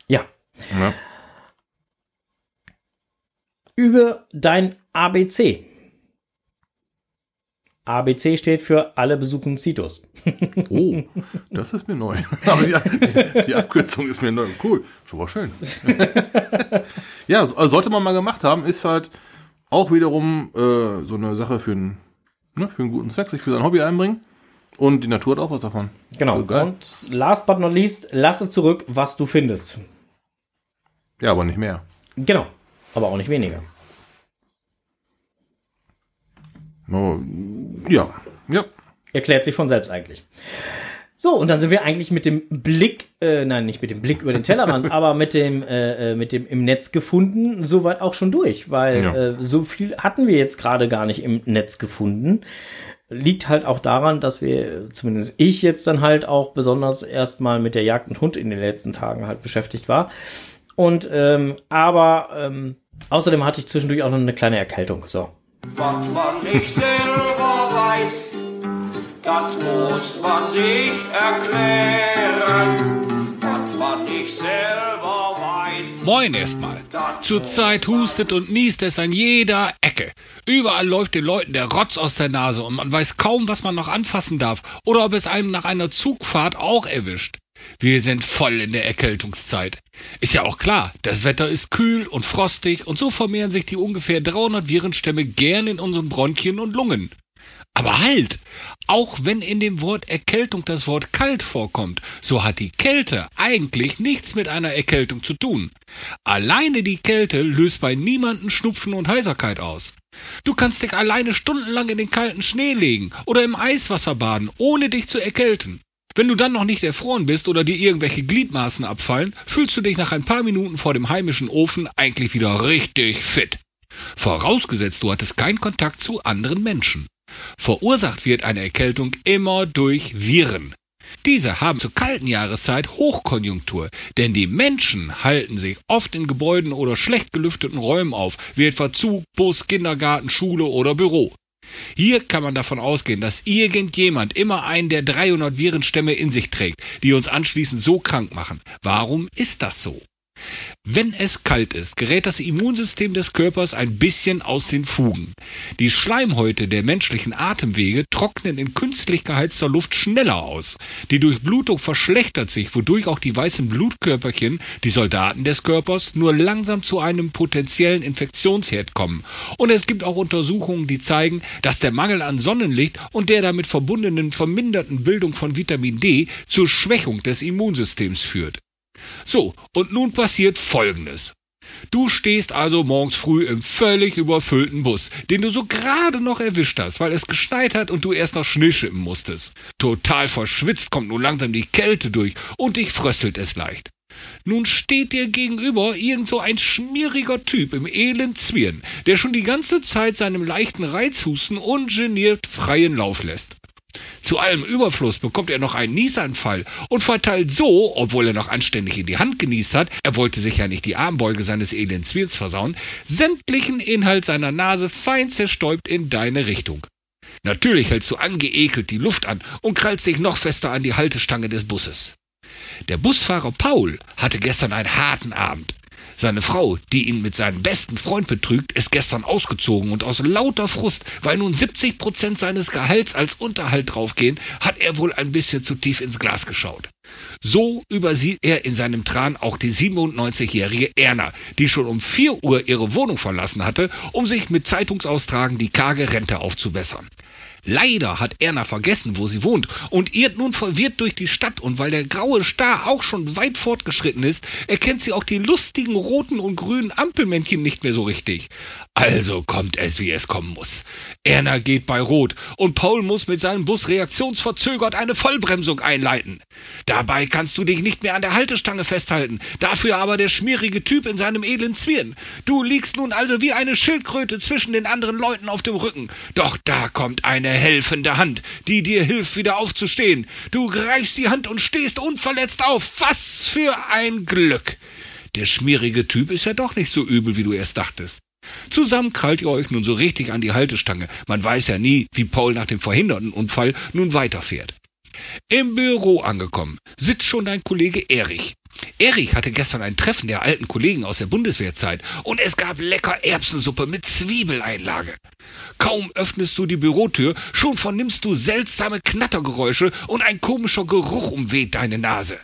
Ja. Ne? Übe dein ABC. ABC steht für alle besuchen Citus. Oh, das ist mir neu. Aber die, die, die Abkürzung ist mir neu. Cool, schon mal schön. ja, so- also sollte man mal gemacht haben, ist halt auch wiederum äh, so eine Sache für einen, ne, für einen guten Zweck, sich für sein Hobby einbringen. Und die Natur hat auch was davon. Genau. Also geil. Und last but not least, lasse zurück, was du findest. Ja, aber nicht mehr. Genau. Aber auch nicht weniger. No, ja, ja. Erklärt sich von selbst eigentlich. So, und dann sind wir eigentlich mit dem Blick, äh, nein, nicht mit dem Blick über den Tellerrand, aber mit dem, äh, äh, mit dem im Netz gefunden, soweit auch schon durch, weil Ja. äh, so viel hatten wir jetzt gerade gar nicht im Netz gefunden. Liegt halt auch daran, dass wir, zumindest ich jetzt dann halt auch besonders erstmal mit der Jagd und Hund in den letzten Tagen halt beschäftigt war. Und, ähm, aber, ähm, außerdem hatte ich zwischendurch auch noch eine kleine Erkältung. So. Was man nicht selber weiß, das muss man sich erklären. Moin erstmal. Zurzeit hustet und niest es an jeder Ecke. Überall läuft den Leuten der Rotz aus der Nase und man weiß kaum, was man noch anfassen darf oder ob es einen nach einer Zugfahrt auch erwischt. Wir sind voll in der Erkältungszeit. Ist ja auch klar, das Wetter ist kühl und frostig und so vermehren sich die ungefähr 300 Virenstämme gern in unseren Bronchien und Lungen. Aber halt! Auch wenn in dem Wort Erkältung das Wort kalt vorkommt, so hat die Kälte eigentlich nichts mit einer Erkältung zu tun. Alleine die Kälte löst bei niemanden Schnupfen und Heiserkeit aus. Du kannst dich alleine stundenlang in den kalten Schnee legen oder im Eiswasser baden, ohne dich zu erkälten. Wenn du dann noch nicht erfroren bist oder dir irgendwelche Gliedmaßen abfallen, fühlst du dich nach ein paar Minuten vor dem heimischen Ofen eigentlich wieder richtig fit. Vorausgesetzt, du hattest keinen Kontakt zu anderen Menschen. Verursacht wird eine Erkältung immer durch Viren. Diese haben zur kalten Jahreszeit Hochkonjunktur, denn die Menschen halten sich oft in Gebäuden oder schlecht gelüfteten Räumen auf, wie etwa Zug, Bus, Kindergarten, Schule oder Büro. Hier kann man davon ausgehen, dass irgendjemand immer einen der 300 Virenstämme in sich trägt, die uns anschließend so krank machen. Warum ist das so? Wenn es kalt ist, gerät das Immunsystem des Körpers ein bisschen aus den Fugen. Die Schleimhäute der menschlichen Atemwege trocknen in künstlich geheizter Luft schneller aus. Die Durchblutung verschlechtert sich, wodurch auch die weißen Blutkörperchen, die Soldaten des Körpers, nur langsam zu einem potenziellen Infektionsherd kommen. Und es gibt auch Untersuchungen, die zeigen, dass der Mangel an Sonnenlicht und der damit verbundenen verminderten Bildung von Vitamin D zur Schwächung des Immunsystems führt. So, und nun passiert Folgendes. Du stehst also morgens früh im völlig überfüllten Bus, den du so gerade noch erwischt hast, weil es geschneit hat und du erst noch Schnee schippen musstest. Total verschwitzt kommt nun langsam die Kälte durch und dich fröstelt es leicht. Nun steht dir gegenüber irgend so ein schmieriger Typ im elend Zwirn, der schon die ganze Zeit seinem leichten Reizhusten ungeniert freien Lauf lässt. Zu allem Überfluss bekommt er noch einen Niesanfall und verteilt so, obwohl er noch anständig in die Hand genießt hat, er wollte sich ja nicht die Armbeuge seines elenden Zwirns versauen, sämtlichen Inhalt seiner Nase fein zerstäubt in deine Richtung. Natürlich hältst du angeekelt die Luft an und krallst dich noch fester an die Haltestange des Busses. Der Busfahrer Paul hatte gestern einen harten Abend. Seine Frau, die ihn mit seinem besten Freund betrügt, ist gestern ausgezogen und aus lauter Frust, weil nun 70 Prozent seines Gehalts als Unterhalt draufgehen, hat er wohl ein bisschen zu tief ins Glas geschaut. So übersieht er in seinem Tran auch die 97-jährige Erna, die schon um 4 Uhr ihre Wohnung verlassen hatte, um sich mit Zeitungsaustragen die karge Rente aufzubessern. Leider hat Erna vergessen, wo sie wohnt und irrt nun verwirrt durch die Stadt und weil der graue Star auch schon weit fortgeschritten ist, erkennt sie auch die lustigen roten und grünen Ampelmännchen nicht mehr so richtig. Also kommt es, wie es kommen muss. Erna geht bei Rot und Paul muss mit seinem Bus reaktionsverzögert eine Vollbremsung einleiten. Dabei kannst du dich nicht mehr an der Haltestange festhalten, dafür aber der schmierige Typ in seinem edlen Zwirn. Du liegst nun also wie eine Schildkröte zwischen den anderen Leuten auf dem Rücken. Doch da kommt eine helfende Hand, die dir hilft, wieder aufzustehen. Du greifst die Hand und stehst unverletzt auf. Was für ein Glück! Der schmierige Typ ist ja doch nicht so übel, wie du erst dachtest. Zusammen krallt ihr euch nun so richtig an die Haltestange. Man weiß ja nie, wie Paul nach dem verhinderten Unfall nun weiterfährt. Im Büro angekommen sitzt schon dein Kollege Erich. Erich hatte gestern ein Treffen der alten Kollegen aus der Bundeswehrzeit und es gab lecker Erbsensuppe mit Zwiebeleinlage. Kaum öffnest du die Bürotür, schon vernimmst du seltsame Knattergeräusche und ein komischer Geruch umweht deine Nase.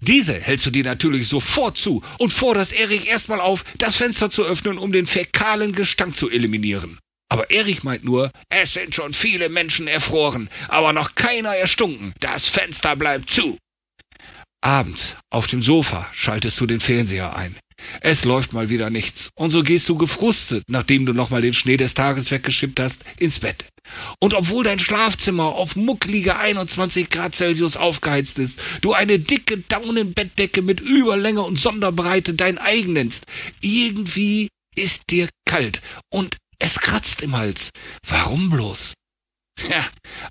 Diese hältst du dir natürlich sofort zu und forderst Erich erstmal auf, das Fenster zu öffnen, um den fäkalen Gestank zu eliminieren. Aber Erich meint nur, es sind schon viele Menschen erfroren, aber noch keiner erstunken. Das Fenster bleibt zu. Abends auf dem Sofa schaltest du den Fernseher ein. Es läuft mal wieder nichts. Und so gehst du gefrustet, nachdem du nochmal den Schnee des Tages weggeschippt hast, ins Bett. Und obwohl dein Schlafzimmer auf mucklige 21 Grad Celsius aufgeheizt ist, du eine dicke Daunenbettdecke mit Überlänge und Sonderbreite dein eigen nennst, irgendwie ist dir kalt und es kratzt im Hals. Warum bloß? Ja,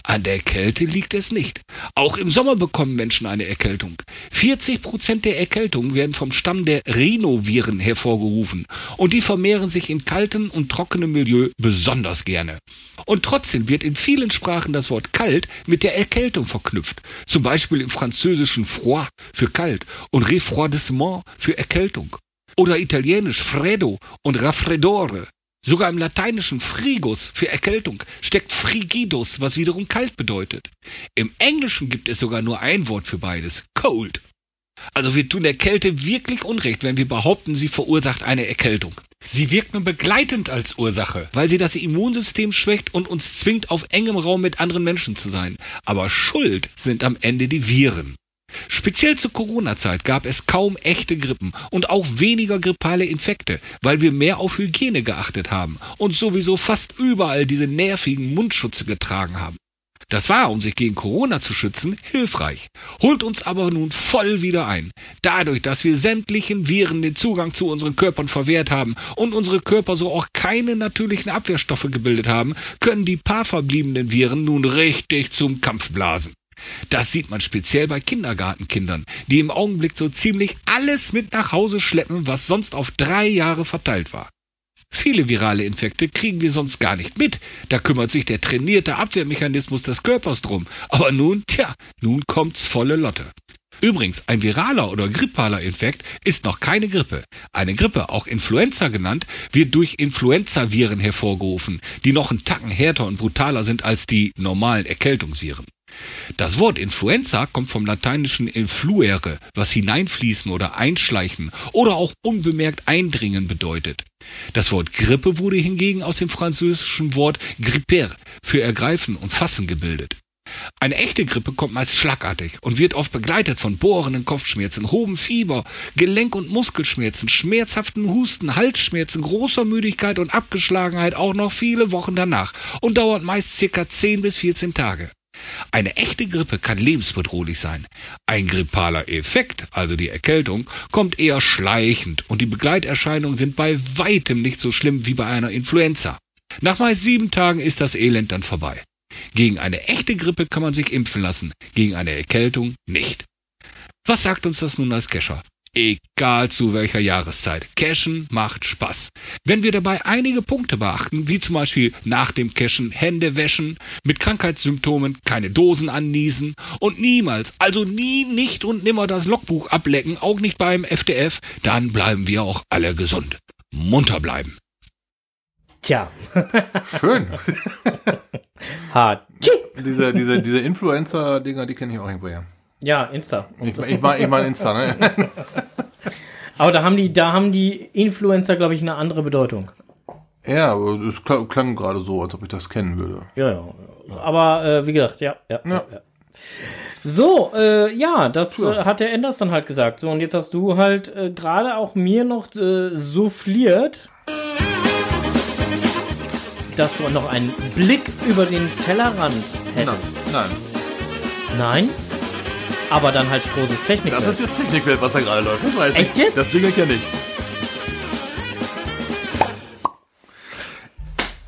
an der Kälte liegt es nicht. Auch im Sommer bekommen Menschen eine Erkältung. 40 Prozent der Erkältungen werden vom Stamm der Rhinoviren hervorgerufen und die vermehren sich in kaltem und trockenem Milieu besonders gerne. Und trotzdem wird in vielen Sprachen das Wort kalt mit der Erkältung verknüpft. Zum Beispiel im französischen froid für kalt und refroidissement für Erkältung. Oder italienisch freddo und raffreddore. Sogar im lateinischen frigus für Erkältung steckt frigidus, was wiederum kalt bedeutet. Im Englischen gibt es sogar nur ein Wort für beides, cold. Also wir tun der Kälte wirklich Unrecht, wenn wir behaupten, sie verursacht eine Erkältung. Sie wirkt nur begleitend als Ursache, weil sie das Immunsystem schwächt und uns zwingt, auf engem Raum mit anderen Menschen zu sein. Aber Schuld sind am Ende die Viren. Speziell zur Corona-Zeit gab es kaum echte Grippen und auch weniger grippale Infekte, weil wir mehr auf Hygiene geachtet haben und sowieso fast überall diese nervigen Mundschutze getragen haben. Das war, um sich gegen Corona zu schützen, hilfreich, holt uns aber nun voll wieder ein. Dadurch, dass wir sämtlichen Viren den Zugang zu unseren Körpern verwehrt haben und unsere Körper so auch keine natürlichen Abwehrstoffe gebildet haben, können die paar verbliebenen Viren nun richtig zum Kampf blasen. Das sieht man speziell bei Kindergartenkindern, die im Augenblick so ziemlich alles mit nach Hause schleppen, was sonst auf drei Jahre verteilt war. Viele virale Infekte kriegen wir sonst gar nicht mit. Da kümmert sich der trainierte Abwehrmechanismus des Körpers drum. Aber nun, tja, nun kommt's volle Lotte. Übrigens, ein viraler oder grippaler Infekt ist noch keine Grippe. Eine Grippe, auch Influenza genannt, wird durch Influenzaviren hervorgerufen, die noch einen Tacken härter und brutaler sind als die normalen Erkältungsviren. Das Wort Influenza kommt vom lateinischen influere, was hineinfließen oder einschleichen oder auch unbemerkt eindringen bedeutet. Das Wort Grippe wurde hingegen aus dem französischen Wort gripper für ergreifen und fassen gebildet. Eine echte Grippe kommt meist schlagartig und wird oft begleitet von bohrenden Kopfschmerzen, hohem Fieber, Gelenk- und Muskelschmerzen, schmerzhaften Husten, Halsschmerzen, großer Müdigkeit und Abgeschlagenheit auch noch viele Wochen danach und dauert meist circa 10 bis 14 Tage. Eine echte Grippe kann lebensbedrohlich sein. Ein grippaler Effekt, also die Erkältung, kommt eher schleichend und die Begleiterscheinungen sind bei weitem nicht so schlimm wie bei einer Influenza. Nach meist sieben Tagen ist das Elend dann vorbei. Gegen eine echte Grippe kann man sich impfen lassen, gegen eine Erkältung nicht. Was sagt uns das nun als Kescher? Egal zu welcher Jahreszeit. Cashen macht Spaß. Wenn wir dabei einige Punkte beachten, wie zum Beispiel nach dem Cashen Hände wäschen, mit Krankheitssymptomen keine Dosen anniesen und niemals, also nie, nicht und nimmer das Logbuch ablecken, auch nicht beim FDF, dann bleiben wir auch alle gesund. Munter bleiben. Tja, Schön. hart. diese diese, diese Influencer-Dinger, die kenne ich auch irgendwoher. Ja, Insta. Ich, ich meine ich mein Insta, ne? Aber da haben die, da haben die Influencer, glaube ich, eine andere Bedeutung. Ja, aber es klang, gerade so, als ob ich das kennen würde. Ja, ja. Aber äh, wie gesagt, ja, ja. Ja. ja. So, äh, ja, das äh, hat der Enders dann halt gesagt. So, und jetzt hast du halt äh, gerade auch mir noch äh, souffliert, dass du noch einen Blick über den Tellerrand hättest. Nein. Nein? Aber dann halt Strohses Technik. Das ist jetzt Technikwelt, was da gerade läuft. Das weiß Echt ich. jetzt? Das Jingle kenne ich.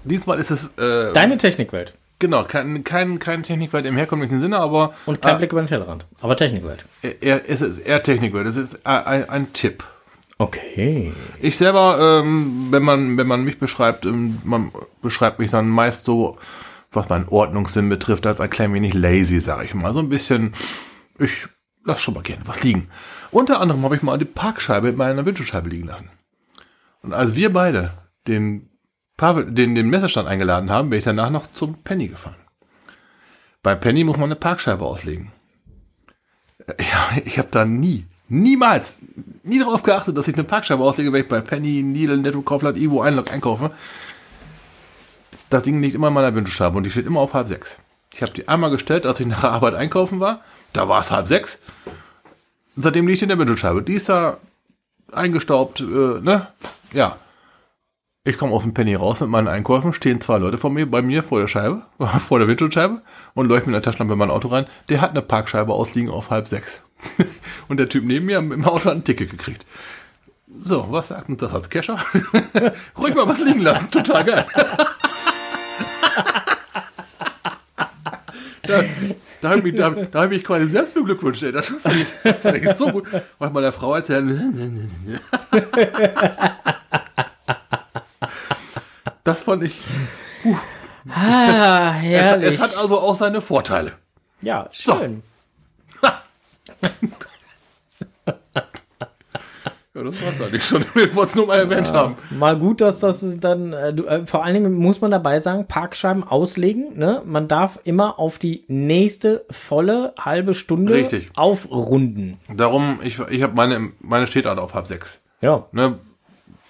Diesmal ist es, äh, Deine Technikwelt. genau, kein, kein, kein Technikwelt im herkömmlichen Sinne, aber Und kein äh, Blick über den Tellerrand. Aber Technikwelt. eher, es ist eher Technikwelt. Es ist ein, ein, ein Tipp. Okay. Ich selber, ähm, wenn man, wenn man mich beschreibt, ähm, man beschreibt mich dann meist so, was meinen Ordnungssinn betrifft, als ein klein wenig lazy, sage ich mal. So ein bisschen, ich lass schon mal gerne was liegen. Unter anderem habe ich mal die Parkscheibe in meiner Windschutzscheibe liegen lassen. Und als wir beide den, Pavel, den, den Messerstand eingeladen haben, bin ich danach noch zum Penny gefahren. Bei Penny muss man eine Parkscheibe auslegen. Ja, ich habe da nie, niemals, nie darauf geachtet, dass ich eine Parkscheibe auslege, wenn ich bei Penny, Lidl, Netto, Kaufland, Ivo, Einlog einkaufe. Das Ding liegt immer in meiner Windschutzscheibe und die steht immer auf halb sechs. Ich habe die einmal gestellt, als ich nach der Arbeit einkaufen war. Da war es halb sechs. Und seitdem liegt in der Windschutzscheibe. Die ist da eingestaubt, äh, ne? Ja. Ich komme aus dem Penny raus mit meinen Einkäufen, stehen zwei Leute vor mir, bei mir vor der Scheibe, vor der Windschutzscheibe und leuchten mit der Taschenlampe in mein Auto rein. Der hat eine Parkscheibe ausliegen auf halb sechs. und der Typ neben mir im Auto hat ein Ticket gekriegt. So, was sagt uns das als Kescher? Ruhig mal was liegen lassen, total geil. Da, da habe ich, da, da hab ich quasi selbst beglückwünscht. Ey. Das fand ich, fand ich so gut. Mach ich meiner Frau erzählen. Das fand ich. Ah, Es, es hat also auch seine Vorteile. ja, schön. Ja, das war's eigentlich schon. Wir wollten es nur mal erwähnt haben. Mal gut, dass das ist dann, äh, du, äh, vor allen Dingen muss man dabei sagen, Parkscheiben auslegen. Ne? Man darf immer auf die nächste volle halbe Stunde Richtig. aufrunden. Darum, ich, ich habe meine, meine steht halt auf halb sechs. Ja, Ne?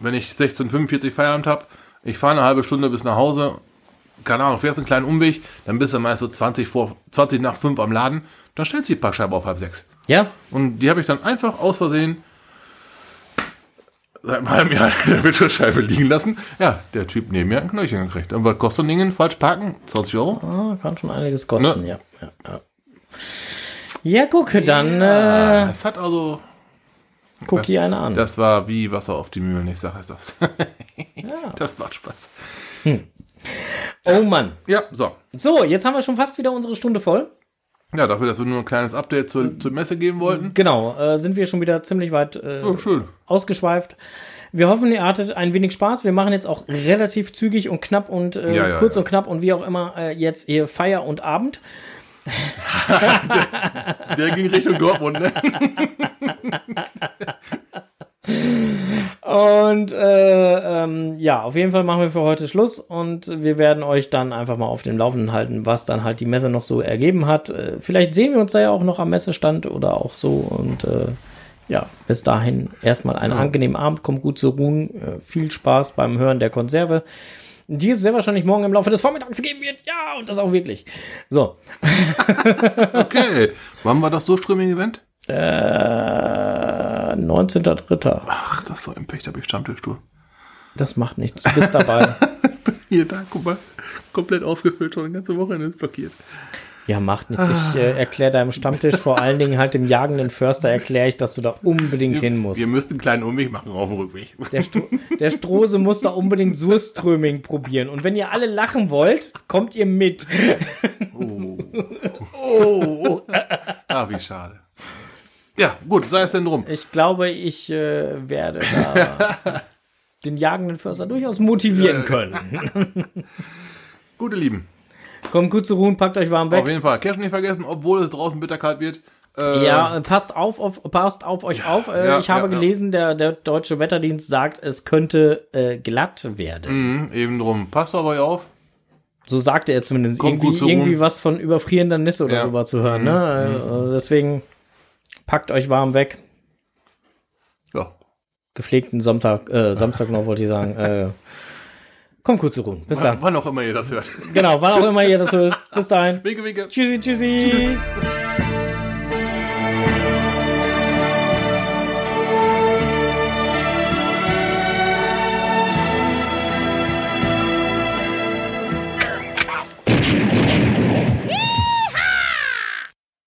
Wenn ich 16:45 Feierabend habe, ich fahre eine halbe Stunde bis nach Hause, keine Ahnung, fährst einen kleinen Umweg, dann bist du meist so 20, vor, 20 nach 5 am Laden, dann stellst du die Parkscheibe auf halb sechs. ja, Und die habe ich dann einfach aus Versehen seit einem halben Jahr in der Windschutzscheibe liegen lassen. Ja, der Typ neben mir hat ein Knöllchen gekriegt. Und was kostet so ein Ding? Falsch parken? 20 Euro? ah, kann schon einiges kosten. Ne? Ja, ja, ja. Ja, gucke, dann Ja, äh, es hat also, guck hier eine an. das war wie Wasser auf die Mühlen, ich sage das. Ja. Das macht Spaß. Oh Mann. Ja, so. So, jetzt haben wir schon fast wieder unsere Stunde voll. Ja, dafür, dass wir nur ein kleines Update zur, zur Messe geben wollten. Genau, äh, sind wir schon wieder ziemlich weit äh, Oh, schön. ausgeschweift. Wir hoffen, ihr hattet ein wenig Spaß. Wir machen jetzt auch relativ zügig und knapp und äh, Ja, ja, kurz ja. und knapp und wie auch immer äh, jetzt hier Feier und Abend. Der ging Richtung Dortmund, ne? Und äh, ähm, ja, auf jeden Fall machen wir für heute Schluss und wir werden euch dann einfach mal auf dem Laufenden halten, was dann halt die Messe noch so ergeben hat. Äh, vielleicht sehen wir uns da ja auch noch am Messestand oder auch so und äh, ja, bis dahin erstmal einen angenehmen Abend, kommt gut zu ruhen, äh, viel Spaß beim Hören der Konserve, die es sehr wahrscheinlich morgen im Laufe des Vormittags geben wird. Ja, und das auch wirklich. So, Okay. Wann war das Durchströming-Event? äh, 19.3. Ach, das ist so ein Pech, da habe ich Stammtischstuhl. Das macht nichts, du bist dabei. Hier, da, guck mal. Komplett ausgefüllt, schon eine ganze Woche ist parkiert. Ja, macht nichts. Ich äh, erkläre deinem Stammtisch, vor allen Dingen halt dem jagenden Förster, erkläre ich, dass du da unbedingt hin musst. Wir müssten einen kleinen Umweg machen auf dem Rückweg. Der, Stro der Strose muss da unbedingt Surströming probieren. Und wenn ihr alle lachen wollt, kommt ihr mit. oh. Ah, wie schade. Ja, gut, sei es denn drum. Ich glaube, ich äh, werde da den jagenden Förster durchaus motivieren können. Gute Lieben. Kommt gut zu ruhen, packt euch warm Auf weg. jeden Fall. Cash nicht vergessen, obwohl es draußen bitterkalt wird. Äh, Ja, äh, passt auf, auf, passt auf euch auf. Äh, ja, ich habe ja, ja. gelesen, der, der deutsche Wetterdienst sagt, es könnte äh, glatt werden. mh, eben drum. Passt auf euch auf. So sagte er zumindest. Kommt gut Irgendwie, irgendwie was von überfrierender Nisse oder Ja. so war zu hören. Ne? Äh, deswegen packt euch warm weg. Ja. Gepflegten Sonntag, äh, Samstag noch wollte ich sagen. Äh, kommt gut zu ruhen. Bis dann. Wann auch immer ihr das hört. Genau, wann auch immer ihr das hört. Bis dahin. Winke, winke. Tschüssi, tschüssi.